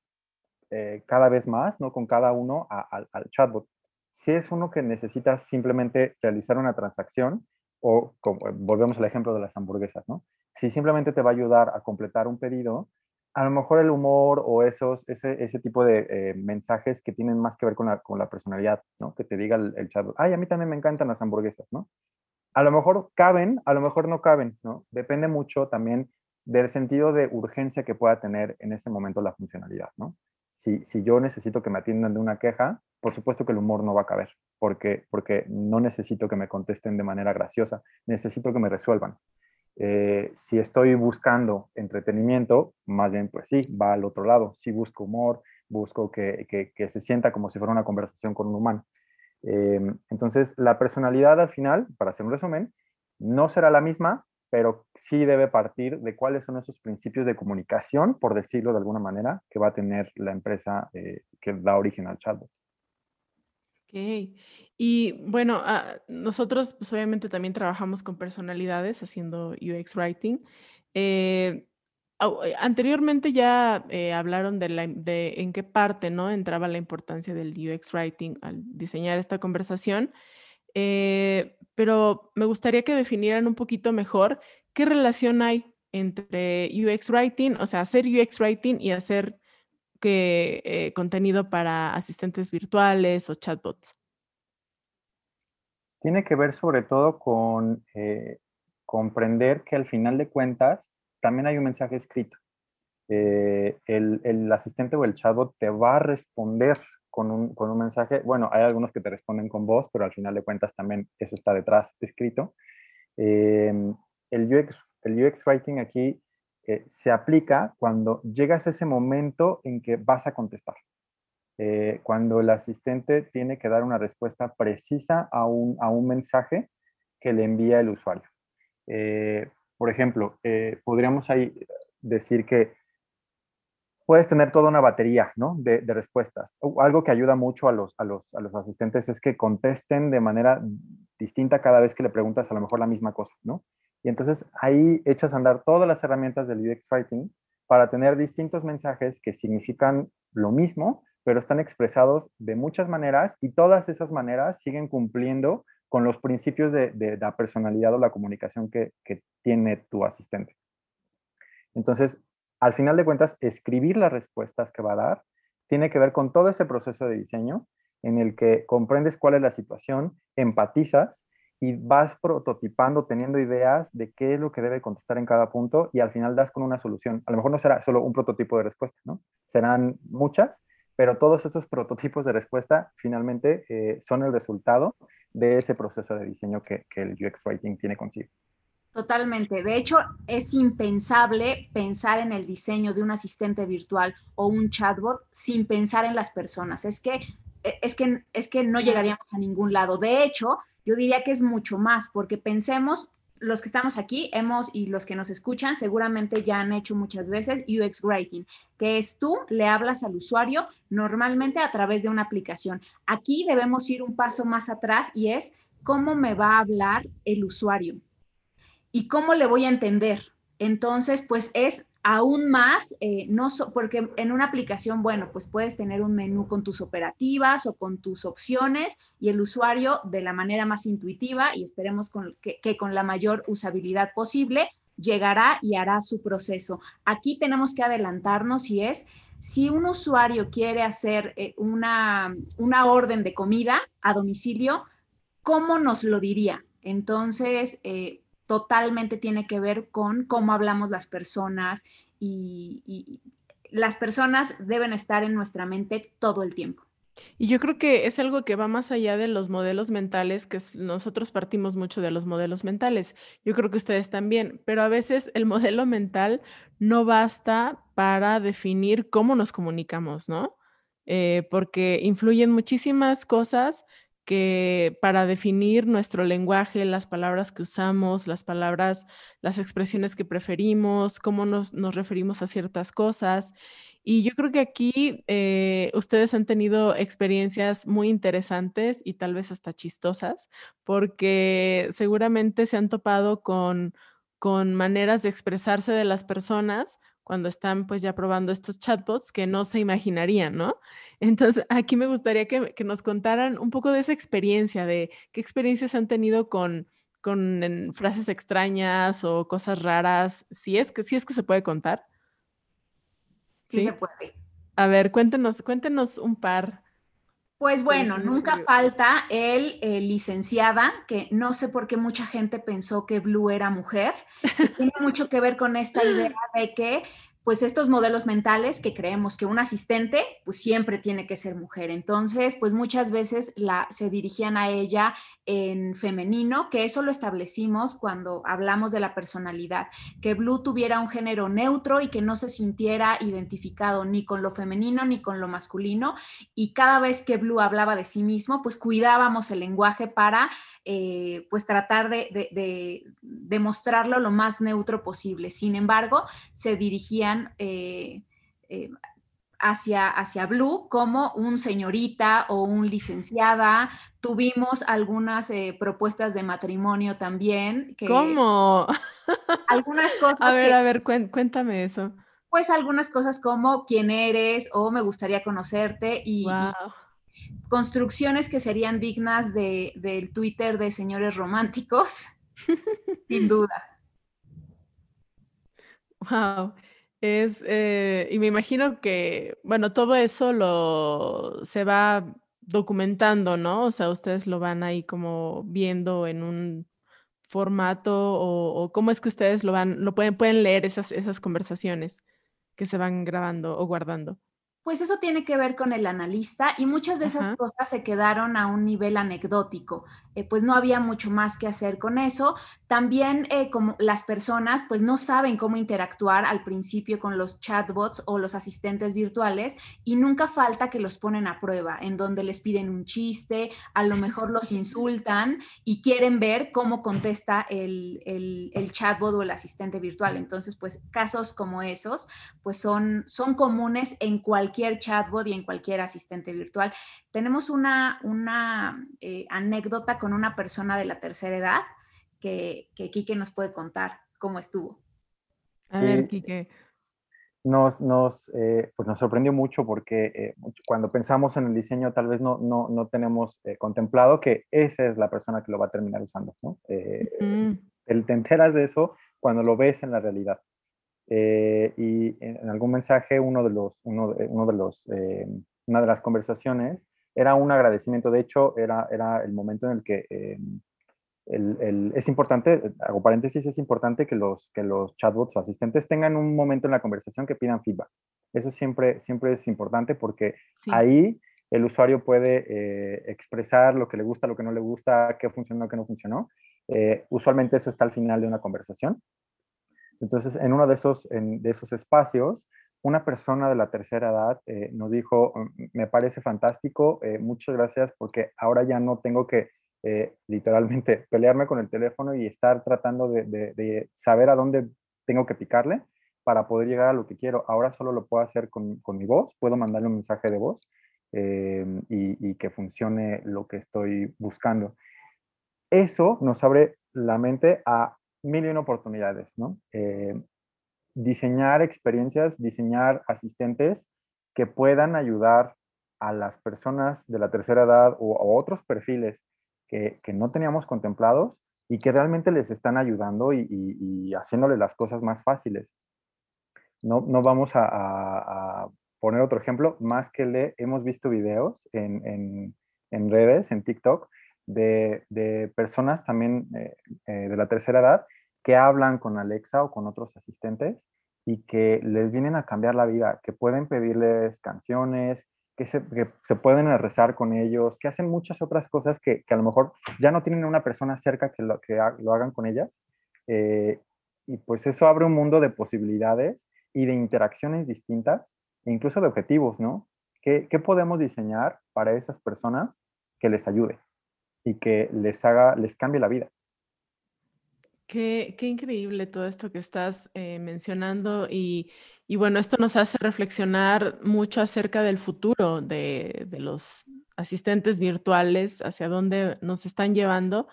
cada vez más, ¿no? Con cada uno al chatbot si es uno que necesita simplemente realizar una transacción, o como, volvemos al ejemplo de las hamburguesas, ¿no? Si simplemente te va a ayudar a completar un pedido, a lo mejor el humor o esos, ese, ese tipo de eh, mensajes que tienen más que ver con la, con la personalidad, ¿no? Que te diga el, el, chat, ay, a mí también me encantan las hamburguesas, ¿no? A lo mejor caben, a lo mejor no caben, ¿no? Depende mucho también del sentido de urgencia que pueda tener en ese momento la funcionalidad, ¿no? Si, yo necesito que me atiendan de una queja, por supuesto que el humor no va a caber, porque, porque no necesito que me contesten de manera graciosa, necesito que me resuelvan. Eh, si estoy buscando entretenimiento, más bien, pues sí, va al otro lado. Si busco humor, busco que, que, se sienta como si fuera una conversación con un humano. Em, entonces, la personalidad al final, para hacer un resumen, no será la misma, pero sí debe partir de cuáles son esos principios de comunicación, por decirlo de alguna manera, que va a tener la empresa eh, que da origen al chatbot. Ok. Y bueno, ah, nosotros pues, obviamente también trabajamos con personalidades haciendo UX Writing. Eh, eh, anteriormente ya hablaron de, de en qué parte ¿no? entraba la importancia del UX Writing al diseñar esta conversación. Eh, pero me gustaría que definieran un poquito mejor qué relación hay entre UX Writing, o sea, hacer UX Writing y hacer eh, contenido para asistentes virtuales o chatbots. Tiene que ver sobre todo con eh, comprender que al final de cuentas también hay un mensaje escrito. el, el, asistente o el chatbot te va a responder con un, con un, mensaje. Bueno, hay algunos que te responden con voz, pero al final de cuentas también eso está detrás escrito. Em, el, UX, el UX Writing aquí eh, se aplica cuando llegas a ese momento en que vas a contestar. Eh, cuando el asistente tiene que dar una respuesta precisa a un, a un mensaje que le envía el usuario. Eh, por ejemplo, podríamos ahí decir que puedes tener toda una batería ¿no? de, respuestas. Algo que ayuda mucho a los, asistentes es que contesten de manera distinta cada vez que le preguntas a lo mejor la misma cosa, ¿no? Y entonces ahí echas a andar todas las herramientas del UX Writing para tener distintos mensajes que significan lo mismo, pero están expresados de muchas maneras y todas esas maneras siguen cumpliendo con los principios de, de la personalidad o la comunicación que tiene tu asistente. Entonces, al final de cuentas, escribir las respuestas que va a dar tiene que ver con todo ese proceso de diseño en el que comprendes cuál es la situación, empatizas y vas prototipando, teniendo ideas de qué es lo que debe contestar en cada punto y al final das con una solución. A lo mejor no será solo un prototipo de respuesta, ¿no? Serán muchas, pero todos esos prototipos de respuesta finalmente eh, son el resultado de ese proceso de diseño que, que el UX Writing tiene consigo. Totalmente. De hecho, es impensable pensar en el diseño de un asistente virtual o un chatbot sin pensar en las personas. Es que, es que, es que no llegaríamos a ningún lado. De hecho, yo diría que es mucho más, porque pensemos, los que estamos aquí hemos y los que nos escuchan seguramente ya han hecho muchas veces UX Writing, que es tú le hablas al usuario normalmente a través de una aplicación. Aquí debemos ir un paso más atrás y es cómo me va a hablar el usuario ¿Y cómo le voy a entender? Entonces, pues es aún más, eh, no porque en una aplicación, bueno, pues puedes tener un menú con tus operativas o con tus opciones y el usuario de la manera más intuitiva y esperemos que, con la mayor usabilidad posible llegará y hará su proceso. Aquí tenemos que adelantarnos y es si un usuario quiere hacer eh, una, una orden de comida a domicilio, ¿cómo nos lo diría? Entonces, eh, totalmente tiene que ver con cómo hablamos las personas y, las personas deben estar en nuestra mente todo el tiempo. Y yo creo que es algo que va más allá de los modelos mentales, que nosotros partimos mucho de los modelos mentales. Yo creo que ustedes también, pero a veces el modelo mental no basta para definir cómo nos comunicamos, ¿no? Eh, porque influyen muchísimas cosas que para definir nuestro lenguaje, las palabras que usamos, las palabras, las expresiones que preferimos, cómo nos, referimos a ciertas cosas. Y yo creo que aquí eh, ustedes han tenido experiencias muy interesantes y tal vez hasta chistosas, porque seguramente se han topado con, con maneras de expresarse de las personas cuando están pues ya probando estos chatbots que no se imaginarían, ¿no? Entonces, aquí me gustaría que, nos contaran un poco de esa experiencia, de qué experiencias han tenido con, con frases extrañas o cosas raras, si es que, si es que se puede contar. Sí, se puede. A ver, cuéntenos, cuéntenos un par. Pues bueno, nunca falta el, licenciada, que no sé por qué mucha gente pensó que Blue era mujer. tiene mucho que ver con esta idea de que pues estos modelos mentales que creemos que un asistente pues siempre tiene que ser mujer. Entonces, pues muchas veces la, se dirigían a ella en femenino, que eso lo establecimos cuando hablamos de la personalidad, que Blue tuviera un género neutro y que no se sintiera identificado ni con lo femenino ni con lo masculino. Y cada vez que Blue hablaba de sí mismo, pues cuidábamos el lenguaje para eh, pues tratar de, de, mostrarlo lo más neutro posible. Sin embargo, se dirigían eh, eh, hacia, hacia Blue como un señorita o un licenciada. Tuvimos algunas propuestas de matrimonio también. ¿Cómo? Algunas cosas. a ver, a ver, cuéntame eso. Pues algunas cosas como quién eres o me gustaría conocerte y, construcciones que serían dignas de, del Twitter de señores románticos, sin duda. Wow. Es, eh, y me imagino que, bueno, todo eso lo se va documentando, ¿no? O sea, ustedes lo van ahí como viendo en un formato o, cómo es que ustedes lo van, lo pueden, pueden leer esas, esas conversaciones que se van grabando o guardando. Pues eso tiene que ver con el analista y muchas de esas cosas se quedaron a un nivel anecdótico, eh, pues no había mucho más que hacer con eso. También eh, como las personas pues no saben cómo interactuar al principio con los chatbots o los asistentes virtuales y nunca falta que los ponen a prueba, en donde les piden un chiste, a lo mejor los insultan y quieren ver cómo contesta el, el, chatbot o el asistente virtual. Entonces pues casos como esos pues son, son comunes en cualquier cualquier chatbot y en cualquier asistente virtual. Tenemos una, una eh, anécdota con una persona de la tercera edad que, que Quique nos puede contar cómo estuvo. A ver, Quique. Nos, nos, eh, pues nos sorprendió mucho porque eh, cuando pensamos en el diseño tal vez no, no, no tenemos contemplado que esa es la persona que lo va a terminar usando. ¿no? el, te enteras de eso cuando lo ves en la realidad. Eh, y en, algún mensaje, uno de los, uno, uno de los, eh, una de las conversaciones era un agradecimiento. De hecho, era, era el momento en el que eh, el, el, es importante, hago paréntesis, es importante que los, que los chatbots o asistentes tengan un momento en la conversación que pidan feedback. Eso siempre, siempre es importante porque ahí el usuario puede expresar lo que le gusta, lo que no le gusta, qué funcionó, qué no funcionó. usualmente eso está al final de una conversación. Entonces, en uno de esos, de esos espacios, una persona de la tercera edad eh, nos dijo, mm, me parece fantástico, eh, muchas gracias porque ahora ya no tengo que eh, literalmente pelearme con el teléfono y estar tratando de, saber a dónde tengo que picarle para poder llegar a lo que quiero. Ahora solo lo puedo hacer con, mi voz, puedo mandarle un mensaje de voz y, y que funcione lo que estoy buscando. Eso nos abre la mente a mil y una oportunidades, ¿no? Eh, diseñar experiencias, diseñar asistentes que puedan ayudar a las personas de la tercera edad o a otros perfiles que, no teníamos contemplados y que realmente les están ayudando y, haciéndole las cosas más fáciles. No, no vamos a, poner otro ejemplo, más que le hemos visto videos en, en redes, en TikTok, de, personas también eh, eh, de la tercera edad que hablan con Alexa o con otros asistentes y que les vienen a cambiar la vida, que pueden pedirles canciones, que se, pueden rezar con ellos, que hacen muchas otras cosas que, a lo mejor ya no tienen una persona cerca que lo, que lo hagan con ellas. Eh, y pues eso abre un mundo de posibilidades y de interacciones distintas, e incluso de objetivos, ¿no? ¿Qué, ¿Qué podemos diseñar para esas personas que les ayude? Y que les haga, les cambie la vida. Qué, qué increíble todo esto que estás eh, mencionando y, y, bueno, esto nos hace reflexionar mucho acerca del futuro de, de, los asistentes virtuales, hacia dónde nos están llevando.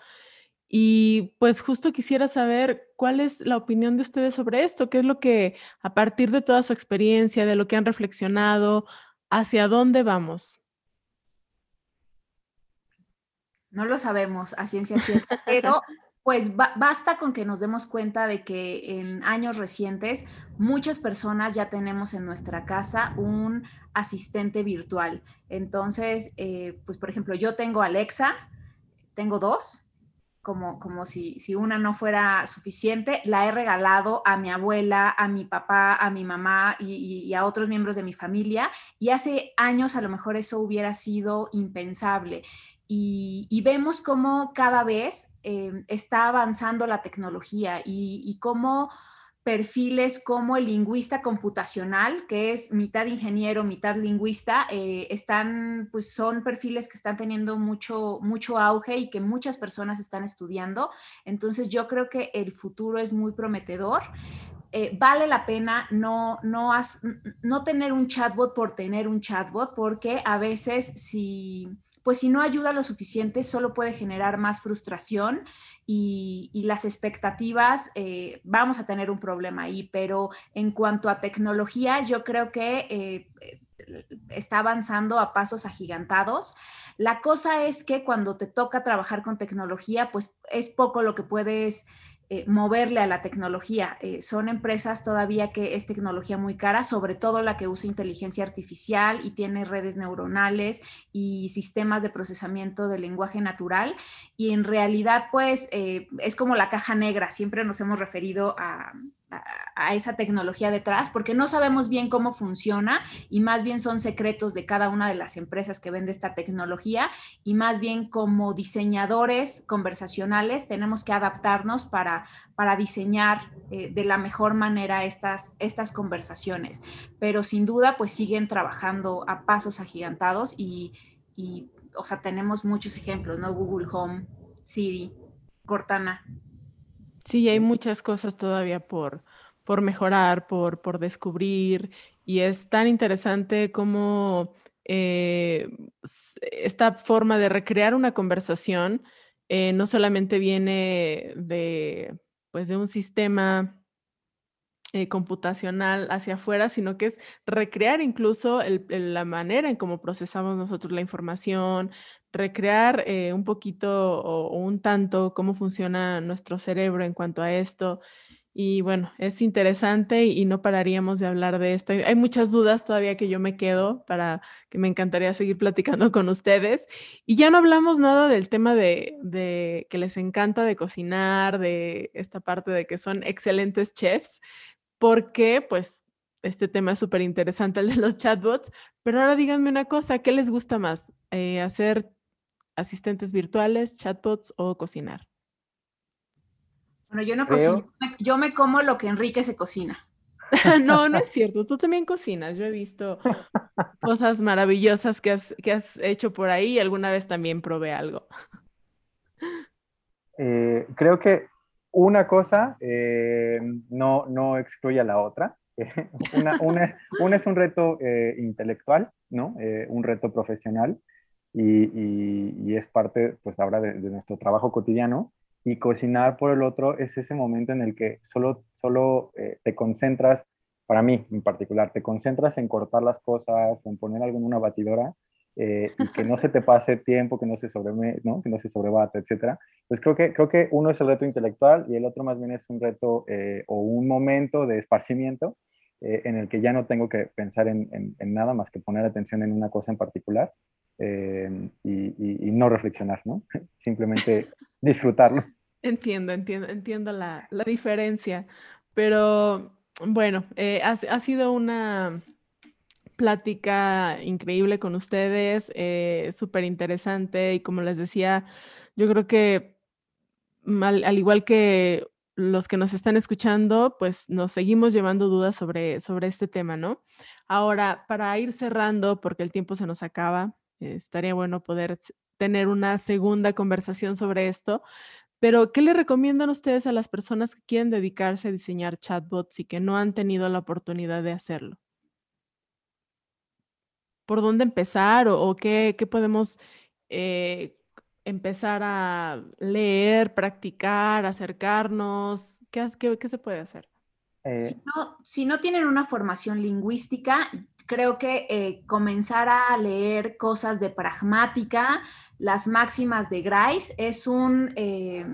Y pues justo quisiera saber cuál es la opinión de ustedes sobre esto, qué es lo que a partir de toda su experiencia, de lo que han reflexionado, hacia dónde vamos. No lo sabemos a ciencia cierta, pero pues basta con que nos demos cuenta de que en años recientes muchas personas ya tenemos en nuestra casa un asistente virtual. Entonces, eh, pues por ejemplo, yo tengo Alexa, tengo dos, como, como si, si, una no fuera suficiente, la he regalado a mi abuela, a mi papá, a mi mamá y, a otros miembros de mi familia. Y hace años a lo mejor eso hubiera sido impensable. Y, vemos cómo cada vez eh, está avanzando la tecnología y, y cómo perfiles como el lingüista computacional, que es mitad ingeniero, mitad lingüista, eh, están, pues son perfiles que están teniendo mucho, mucho auge y que muchas personas están estudiando. Entonces yo creo que el futuro es muy prometedor. Eh, vale la pena no, no, no tener un chatbot por tener un chatbot, porque a veces si pues si no ayuda lo suficiente, solo puede generar más frustración y, las expectativas, eh, vamos a tener un problema ahí. Pero en cuanto a tecnología, yo creo que eh, está avanzando a pasos agigantados. La cosa es que cuando te toca trabajar con tecnología, pues es poco lo que puedes eh, moverle a la tecnología. Eh, son empresas todavía que es tecnología muy cara, sobre todo la que usa inteligencia artificial y tiene redes neuronales y sistemas de procesamiento de lenguaje natural. Y en realidad, pues, eh, es como la caja negra. Siempre nos hemos referido a, a, esa tecnología detrás, porque no sabemos bien cómo funciona y más bien son secretos de cada una de las empresas que vende esta tecnología y más bien como diseñadores conversacionales tenemos que adaptarnos para, para diseñar eh, de la mejor manera estas, estas conversaciones. Pero sin duda, pues siguen trabajando a pasos agigantados y, y o sea, tenemos muchos ejemplos, ¿no? Google Home, Siri, Cortana. Sí, hay muchas cosas todavía por, por mejorar, por, por descubrir, y es tan interesante como eh, esta forma de recrear una conversación eh, no solamente viene de, pues, de un sistema eh, computacional hacia afuera, sino que es recrear incluso la manera en cómo procesamos nosotros la información, recrear eh, un poquito o, un tanto cómo funciona nuestro cerebro en cuanto a esto. Y bueno, es interesante y, no pararíamos de hablar de esto. Hay, muchas dudas todavía que yo me quedo para que me encantaría seguir platicando con ustedes. Y ya no hablamos nada del tema de, de que les encanta de cocinar, de esta parte de que son excelentes chefs, porque pues este tema es súper interesante, el de los chatbots. Pero ahora díganme una cosa, ¿qué les gusta más? Eh, ¿Hacer asistentes virtuales, chatbots o cocinar? Bueno, yo no cocino, yo me como lo que Enrique se cocina. no, no es cierto, tú también cocinas. Yo he visto cosas maravillosas que has, que has hecho por ahí y alguna vez también probé algo. Eh, creo que una cosa eh, no, no excluye a la otra. una, una, es un reto eh, intelectual, ¿no? un reto profesional y, es parte, pues ahora de, nuestro trabajo cotidiano. Y cocinar por el otro es ese momento en el que solo, solo eh, te concentras, para mí en particular, te concentras en cortar las cosas en poner algo en una batidora eh, y que no se te pase tiempo, que no se, sobre, ¿no? Que etc. Pues creo que, creo que uno es el reto intelectual y el otro más bien es un reto eh, o un momento de esparcimiento en el que ya no tengo que pensar en, nada más que poner atención en una cosa en particular Em, y, no reflexionar, ¿no? Simplemente disfrutarlo. Entiendo, entiendo, entiendo la, la diferencia, pero bueno, eh, ha, ha, sido una plática increíble con ustedes, eh, súper interesante y como les decía, yo creo que al, al, igual que los que nos están escuchando, pues nos seguimos llevando dudas sobre, sobre este tema, ¿no? Ahora, para ir cerrando, porque el tiempo se nos acaba, estaría bueno poder tener una segunda conversación sobre esto. Pero, ¿qué le recomiendan ustedes a las personas que quieren dedicarse a diseñar chatbots y que no han tenido la oportunidad de hacerlo? ¿Por dónde empezar o, qué, podemos eh, empezar a leer, practicar, acercarnos? ¿Qué, qué, se puede hacer? si, eh no, si no tienen una formación lingüística, creo que eh, comenzar a leer cosas de pragmática, las máximas de Grice, es un... Eh,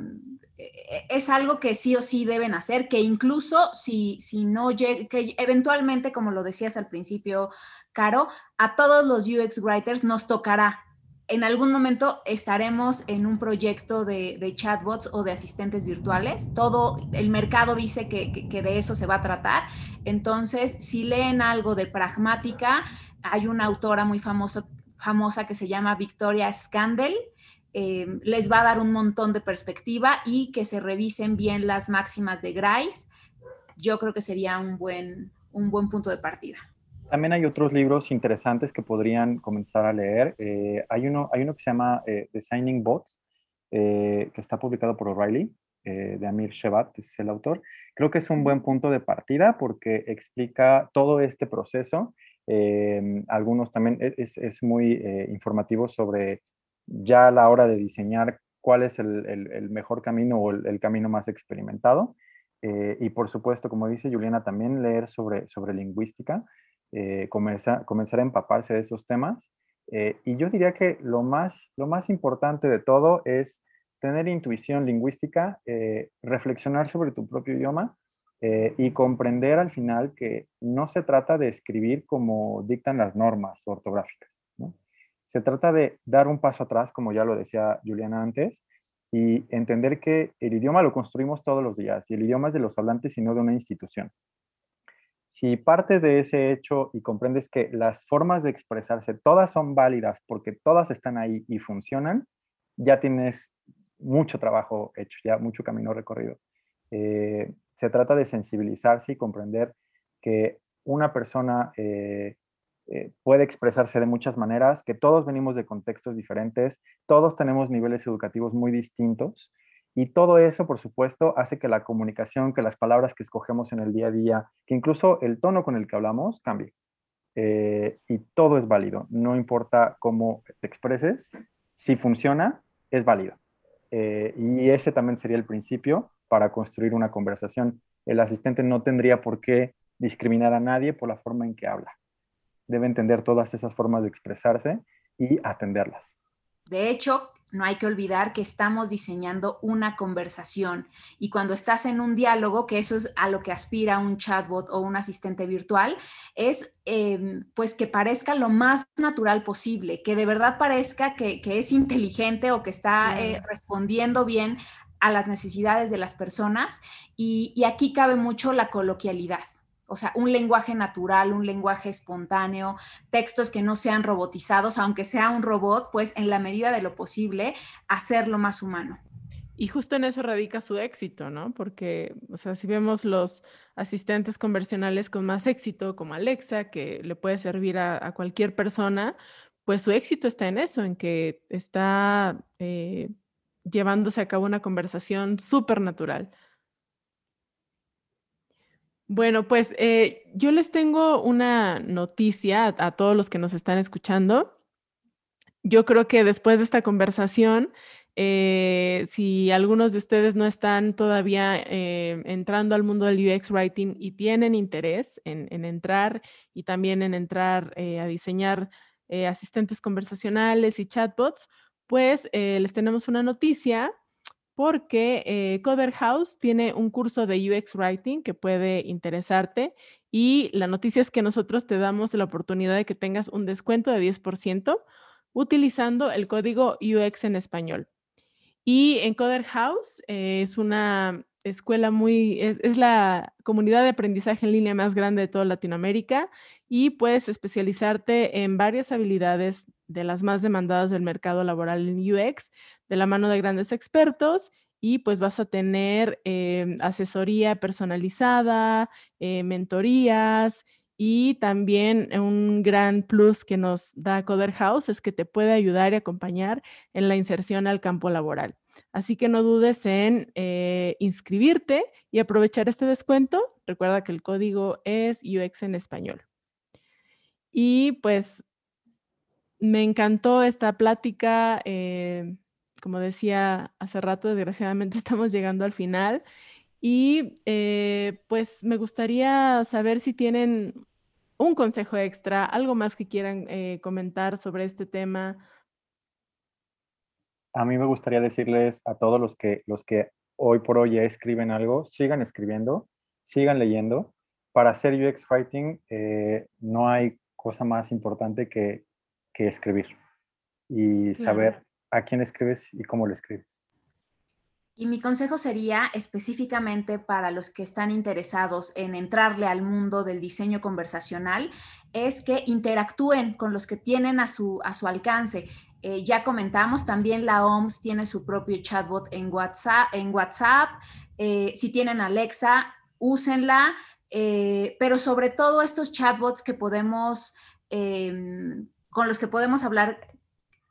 e-, es algo que sí o sí deben hacer, que incluso si, si no llega, que eventualmente, como lo decías al principio, Caro, a todos los UX writers nos tocará en algún momento estaremos en un proyecto de, chatbots o de asistentes virtuales. Todo el mercado dice que, de eso se va a tratar. Entonces, si leen algo de pragmática, hay una autora muy famoso, famosa que se llama Victoria Scandel. Eh, les va a dar un montón de perspectiva y que se revisen bien las máximas de Grice. Yo creo que sería un buen, un buen punto de partida. También hay otros libros interesantes que podrían comenzar a leer. Eh, hay, uno, hay uno que se llama eh, Designing Bots, eh, que está publicado por O'Reilly, de Amir Shevat, es el autor. Creo que es un buen punto de partida porque explica todo este proceso. algunos también e, es, es muy informativo sobre ya a la hora de diseñar cuál es el, el, mejor camino o el, el camino más experimentado. y por supuesto, como dice Juliana, también leer sobre, sobre lingüística eh, comenzar, a empaparse de esos temas. Eh, y yo diría que lo más, lo más importante de todo es tener intuición lingüística, eh, reflexionar sobre tu propio idioma y comprender al final que no se trata de escribir como dictan las normas ortográficas. Se trata de dar un paso atrás, como ya lo decía Juliana antes, y entender que el idioma lo construimos todos los días y el idioma es de los hablantes y no de una institución si partes de ese hecho y comprendes que las formas de expresarse todas son válidas porque todas están ahí y funcionan, ya tienes mucho trabajo hecho, ya mucho camino recorrido. Eh, se trata de sensibilizarse y comprender que una persona eh, eh, puede expresarse de muchas maneras, que todos venimos de contextos diferentes, todos tenemos niveles educativos muy distintos y todo eso, por supuesto, hace que la comunicación, que las palabras que escogemos en el día a día, que incluso el tono con el que hablamos cambie. Eh, y todo es válido, no importa cómo te expreses, si funciona, es válido. Eh, y ese también sería el principio para construir una conversación. El asistente no tendría por qué discriminar a nadie por la forma en que habla. Debe entender todas esas formas de expresarse y atenderlas. De hecho, no hay que olvidar que estamos diseñando una conversación. Y cuando estás en un diálogo, que eso es a lo que aspira un chatbot o un asistente virtual, es em, pues que parezca lo más natural posible, que de verdad parezca que, es inteligente o que está eh, respondiendo bien a las necesidades de las personas. Y aquí cabe mucho la coloquialidad o sea, un lenguaje natural, un lenguaje espontáneo, textos que no sean robotizados, aunque sea un robot, pues en la medida de lo posible, hacerlo más humano. Y justo en eso radica su éxito, ¿no? Porque, o sea, si vemos los asistentes conversionales con más éxito, como Alexa, que le puede servir a, cualquier persona, pues su éxito está en eso, en que está eh, llevándose a cabo una conversación súper natural. Bueno, pues eh, yo les tengo una noticia a, todos los que nos están escuchando. Yo creo que después de esta conversación, eh, si algunos de ustedes no están todavía eh, entrando al mundo del UX Writing y tienen interés en, en entrar y también en entrar a diseñar asistentes conversacionales y chatbots, pues les tenemos una noticia porque eh, Coder House tiene un curso de UX Writing que puede interesarte y la noticia es que nosotros te damos la oportunidad de que tengas un descuento de 10% utilizando el código UX en español. Y en Coder House eh, es una escuela muy, es, la comunidad de aprendizaje en línea más grande de toda Latinoamérica y puedes especializarte en varias habilidades de las más demandadas del mercado laboral en UX de la mano de grandes expertos y pues vas a tener em, asesoría personalizada, eh, mentorías y también un gran plus que nos da Coder House es que te puede ayudar y acompañar en la inserción al campo laboral. Así que no dudes en eh, inscribirte y aprovechar este descuento. Recuerda que el código es UX en español. Y pues me encantó esta plática. Eh, como decía hace rato, desgraciadamente estamos llegando al final. Y eh, pues me gustaría saber si tienen un consejo extra, algo más que quieran eh, comentar sobre este tema. A mí me gustaría decirles a todos los que, los que hoy por hoy ya escriben algo, sigan escribiendo, sigan leyendo. Para hacer UX Writing no hay cosa más importante que, que escribir. y saber a quién escribes y cómo lo escribes. Y mi consejo sería específicamente para los que están interesados en entrarle al mundo del diseño conversacional, es que interactúen con los que tienen a su, a su alcance. Eh, ya comentamos, también la OMS tiene su propio chatbot en WhatsApp. En WhatsApp. Eh, si tienen Alexa, úsenla, eh, pero sobre todo estos chatbots que podemos, em, con los que podemos hablar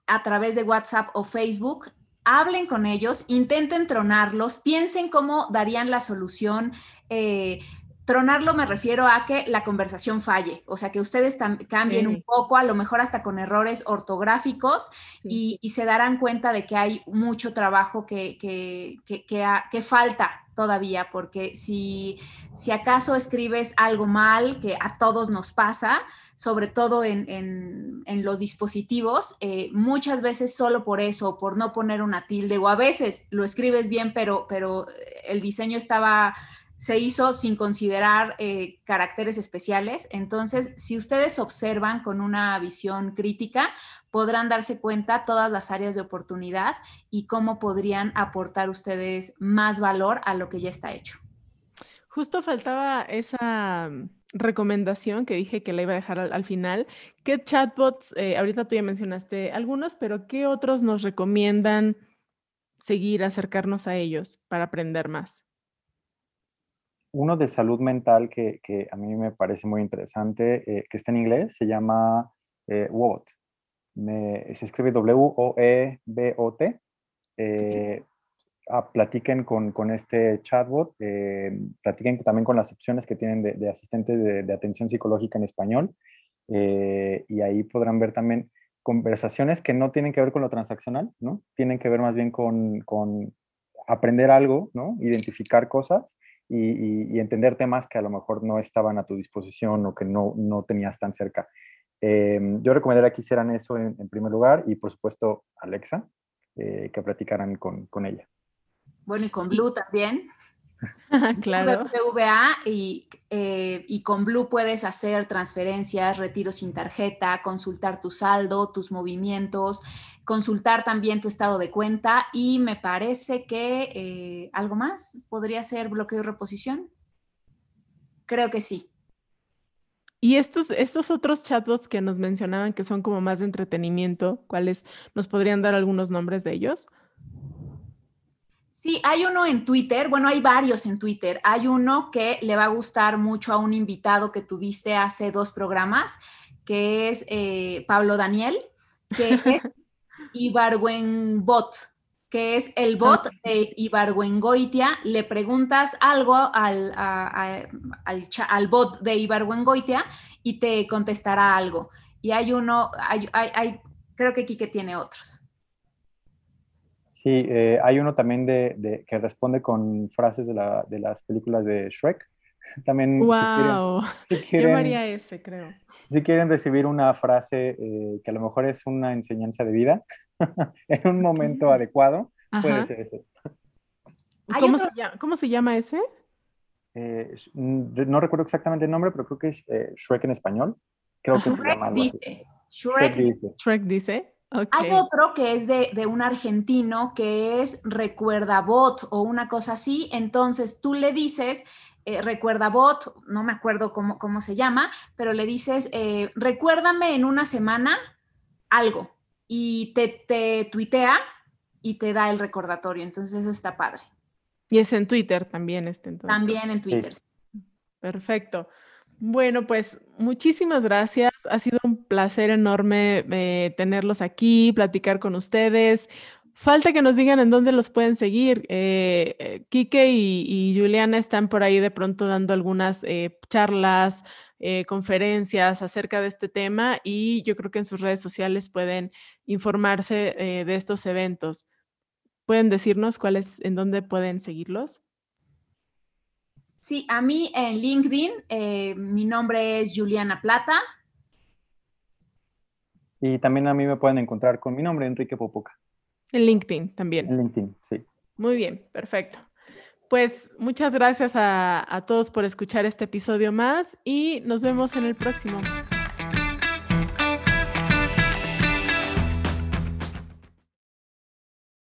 a través de WhatsApp o Facebook, hablen con ellos, intenten tronarlos, piensen cómo darían la solución. Eh, tronarlo me refiero a que la conversación falle, o sea, que ustedes cambien un poco, a lo mejor hasta con errores ortográficos y, se darán cuenta de que hay mucho trabajo que, que, que falta todavía, porque si, si acaso escribes algo mal, que a todos nos pasa, sobre todo en, en, los dispositivos, eh, muchas veces solo por eso, por no poner una tilde, o a veces lo escribes bien, pero, pero el diseño estaba se hizo sin considerar eh, caracteres especiales. Entonces, si ustedes observan con una visión crítica, podrán darse cuenta todas las áreas de oportunidad y cómo podrían aportar ustedes más valor a lo que ya está hecho. Justo faltaba esa mm, recomendación que dije que la iba a dejar al, final. ¿Qué chatbots, eh, ahorita tú ya mencionaste algunos, pero qué otros nos recomiendan seguir, acercarnos a ellos para aprender más? Uno de salud mental que, a mí me parece muy interesante, eh, que está en inglés, se llama eh, WOT. se escribe W-O-E-B-O-T. Eh, ah, platiquen con, este chatbot, platiquen también con las opciones que tienen de, asistentes de, atención psicológica en español. y ahí podrán ver también conversaciones que no tienen que ver con lo transaccional, ¿no? Tienen que ver más bien con, con aprender algo, ¿no? Identificar cosas y, entender temas que a lo mejor no estaban a tu disposición o que no, no tenías tan cerca. Em, yo recomendaría que hicieran eso en, primer lugar y por supuesto Alexa, eh, que platicaran con, con ella. Bueno, y con Blue también. claro. y, eh, y con Blue puedes hacer transferencias, retiros sin tarjeta, consultar tu saldo, tus movimientos, consultar también tu estado de cuenta y me parece que eh, algo más podría ser bloqueo y reposición. Creo que sí. Y estos, estos otros chatbots que nos mencionaban que son como más de entretenimiento, ¿cuáles nos podrían dar algunos nombres de ellos? Sí, hay uno en Twitter, bueno, hay varios en Twitter. Hay uno que le va a gustar mucho a un invitado que tuviste hace dos programas, que es eh, Pablo Daniel, que es Ibargüenbot, que es el bot de Ibargüengoitia. Le preguntas algo al, al, bot de Ibargüengoitia y te contestará algo. Y hay uno, hay, hay, creo que Kike tiene otros. Sí, eh, hay uno también de, que responde con frases de, las películas de Shrek. También, wow. Si quieren, Yo ese, creo. Si quieren recibir una frase eh, que a lo mejor es una enseñanza de vida, en un momento adecuado, puede ser ese. ¿Cómo, se llama, ese? Eh, no recuerdo exactamente el nombre, pero creo que es Shrek en español. Creo que se llama Shrek, dice. Shrek dice. Hay otro que es de, un argentino que es recuerda bot o una cosa así. Entonces tú le dices, eh, recuerda bot, no me acuerdo cómo, cómo se llama, pero le dices, eh, recuérdame en una semana algo y te, te tuitea y te da el recordatorio. Entonces eso está padre. Y es en Twitter también este entonces. También en Twitter. Perfecto. Bueno, pues muchísimas gracias. Ha sido un placer enorme eh, tenerlos aquí, platicar con ustedes. Falta que nos digan en dónde los pueden seguir. Eh, eh y, Juliana están por ahí de pronto dando algunas eh, charlas, conferencias acerca de este tema y yo creo que en sus redes sociales pueden informarse de estos eventos. ¿Pueden decirnos cuáles, en dónde pueden seguirlos? Sí, a mí en LinkedIn, mi nombre es Juliana Plata. Y también a mí me pueden encontrar con mi nombre, Enrique Popoca. En LinkedIn también. En LinkedIn, sí. Muy bien, perfecto. Pues muchas gracias a, a todos por escuchar este episodio más y nos vemos en el próximo.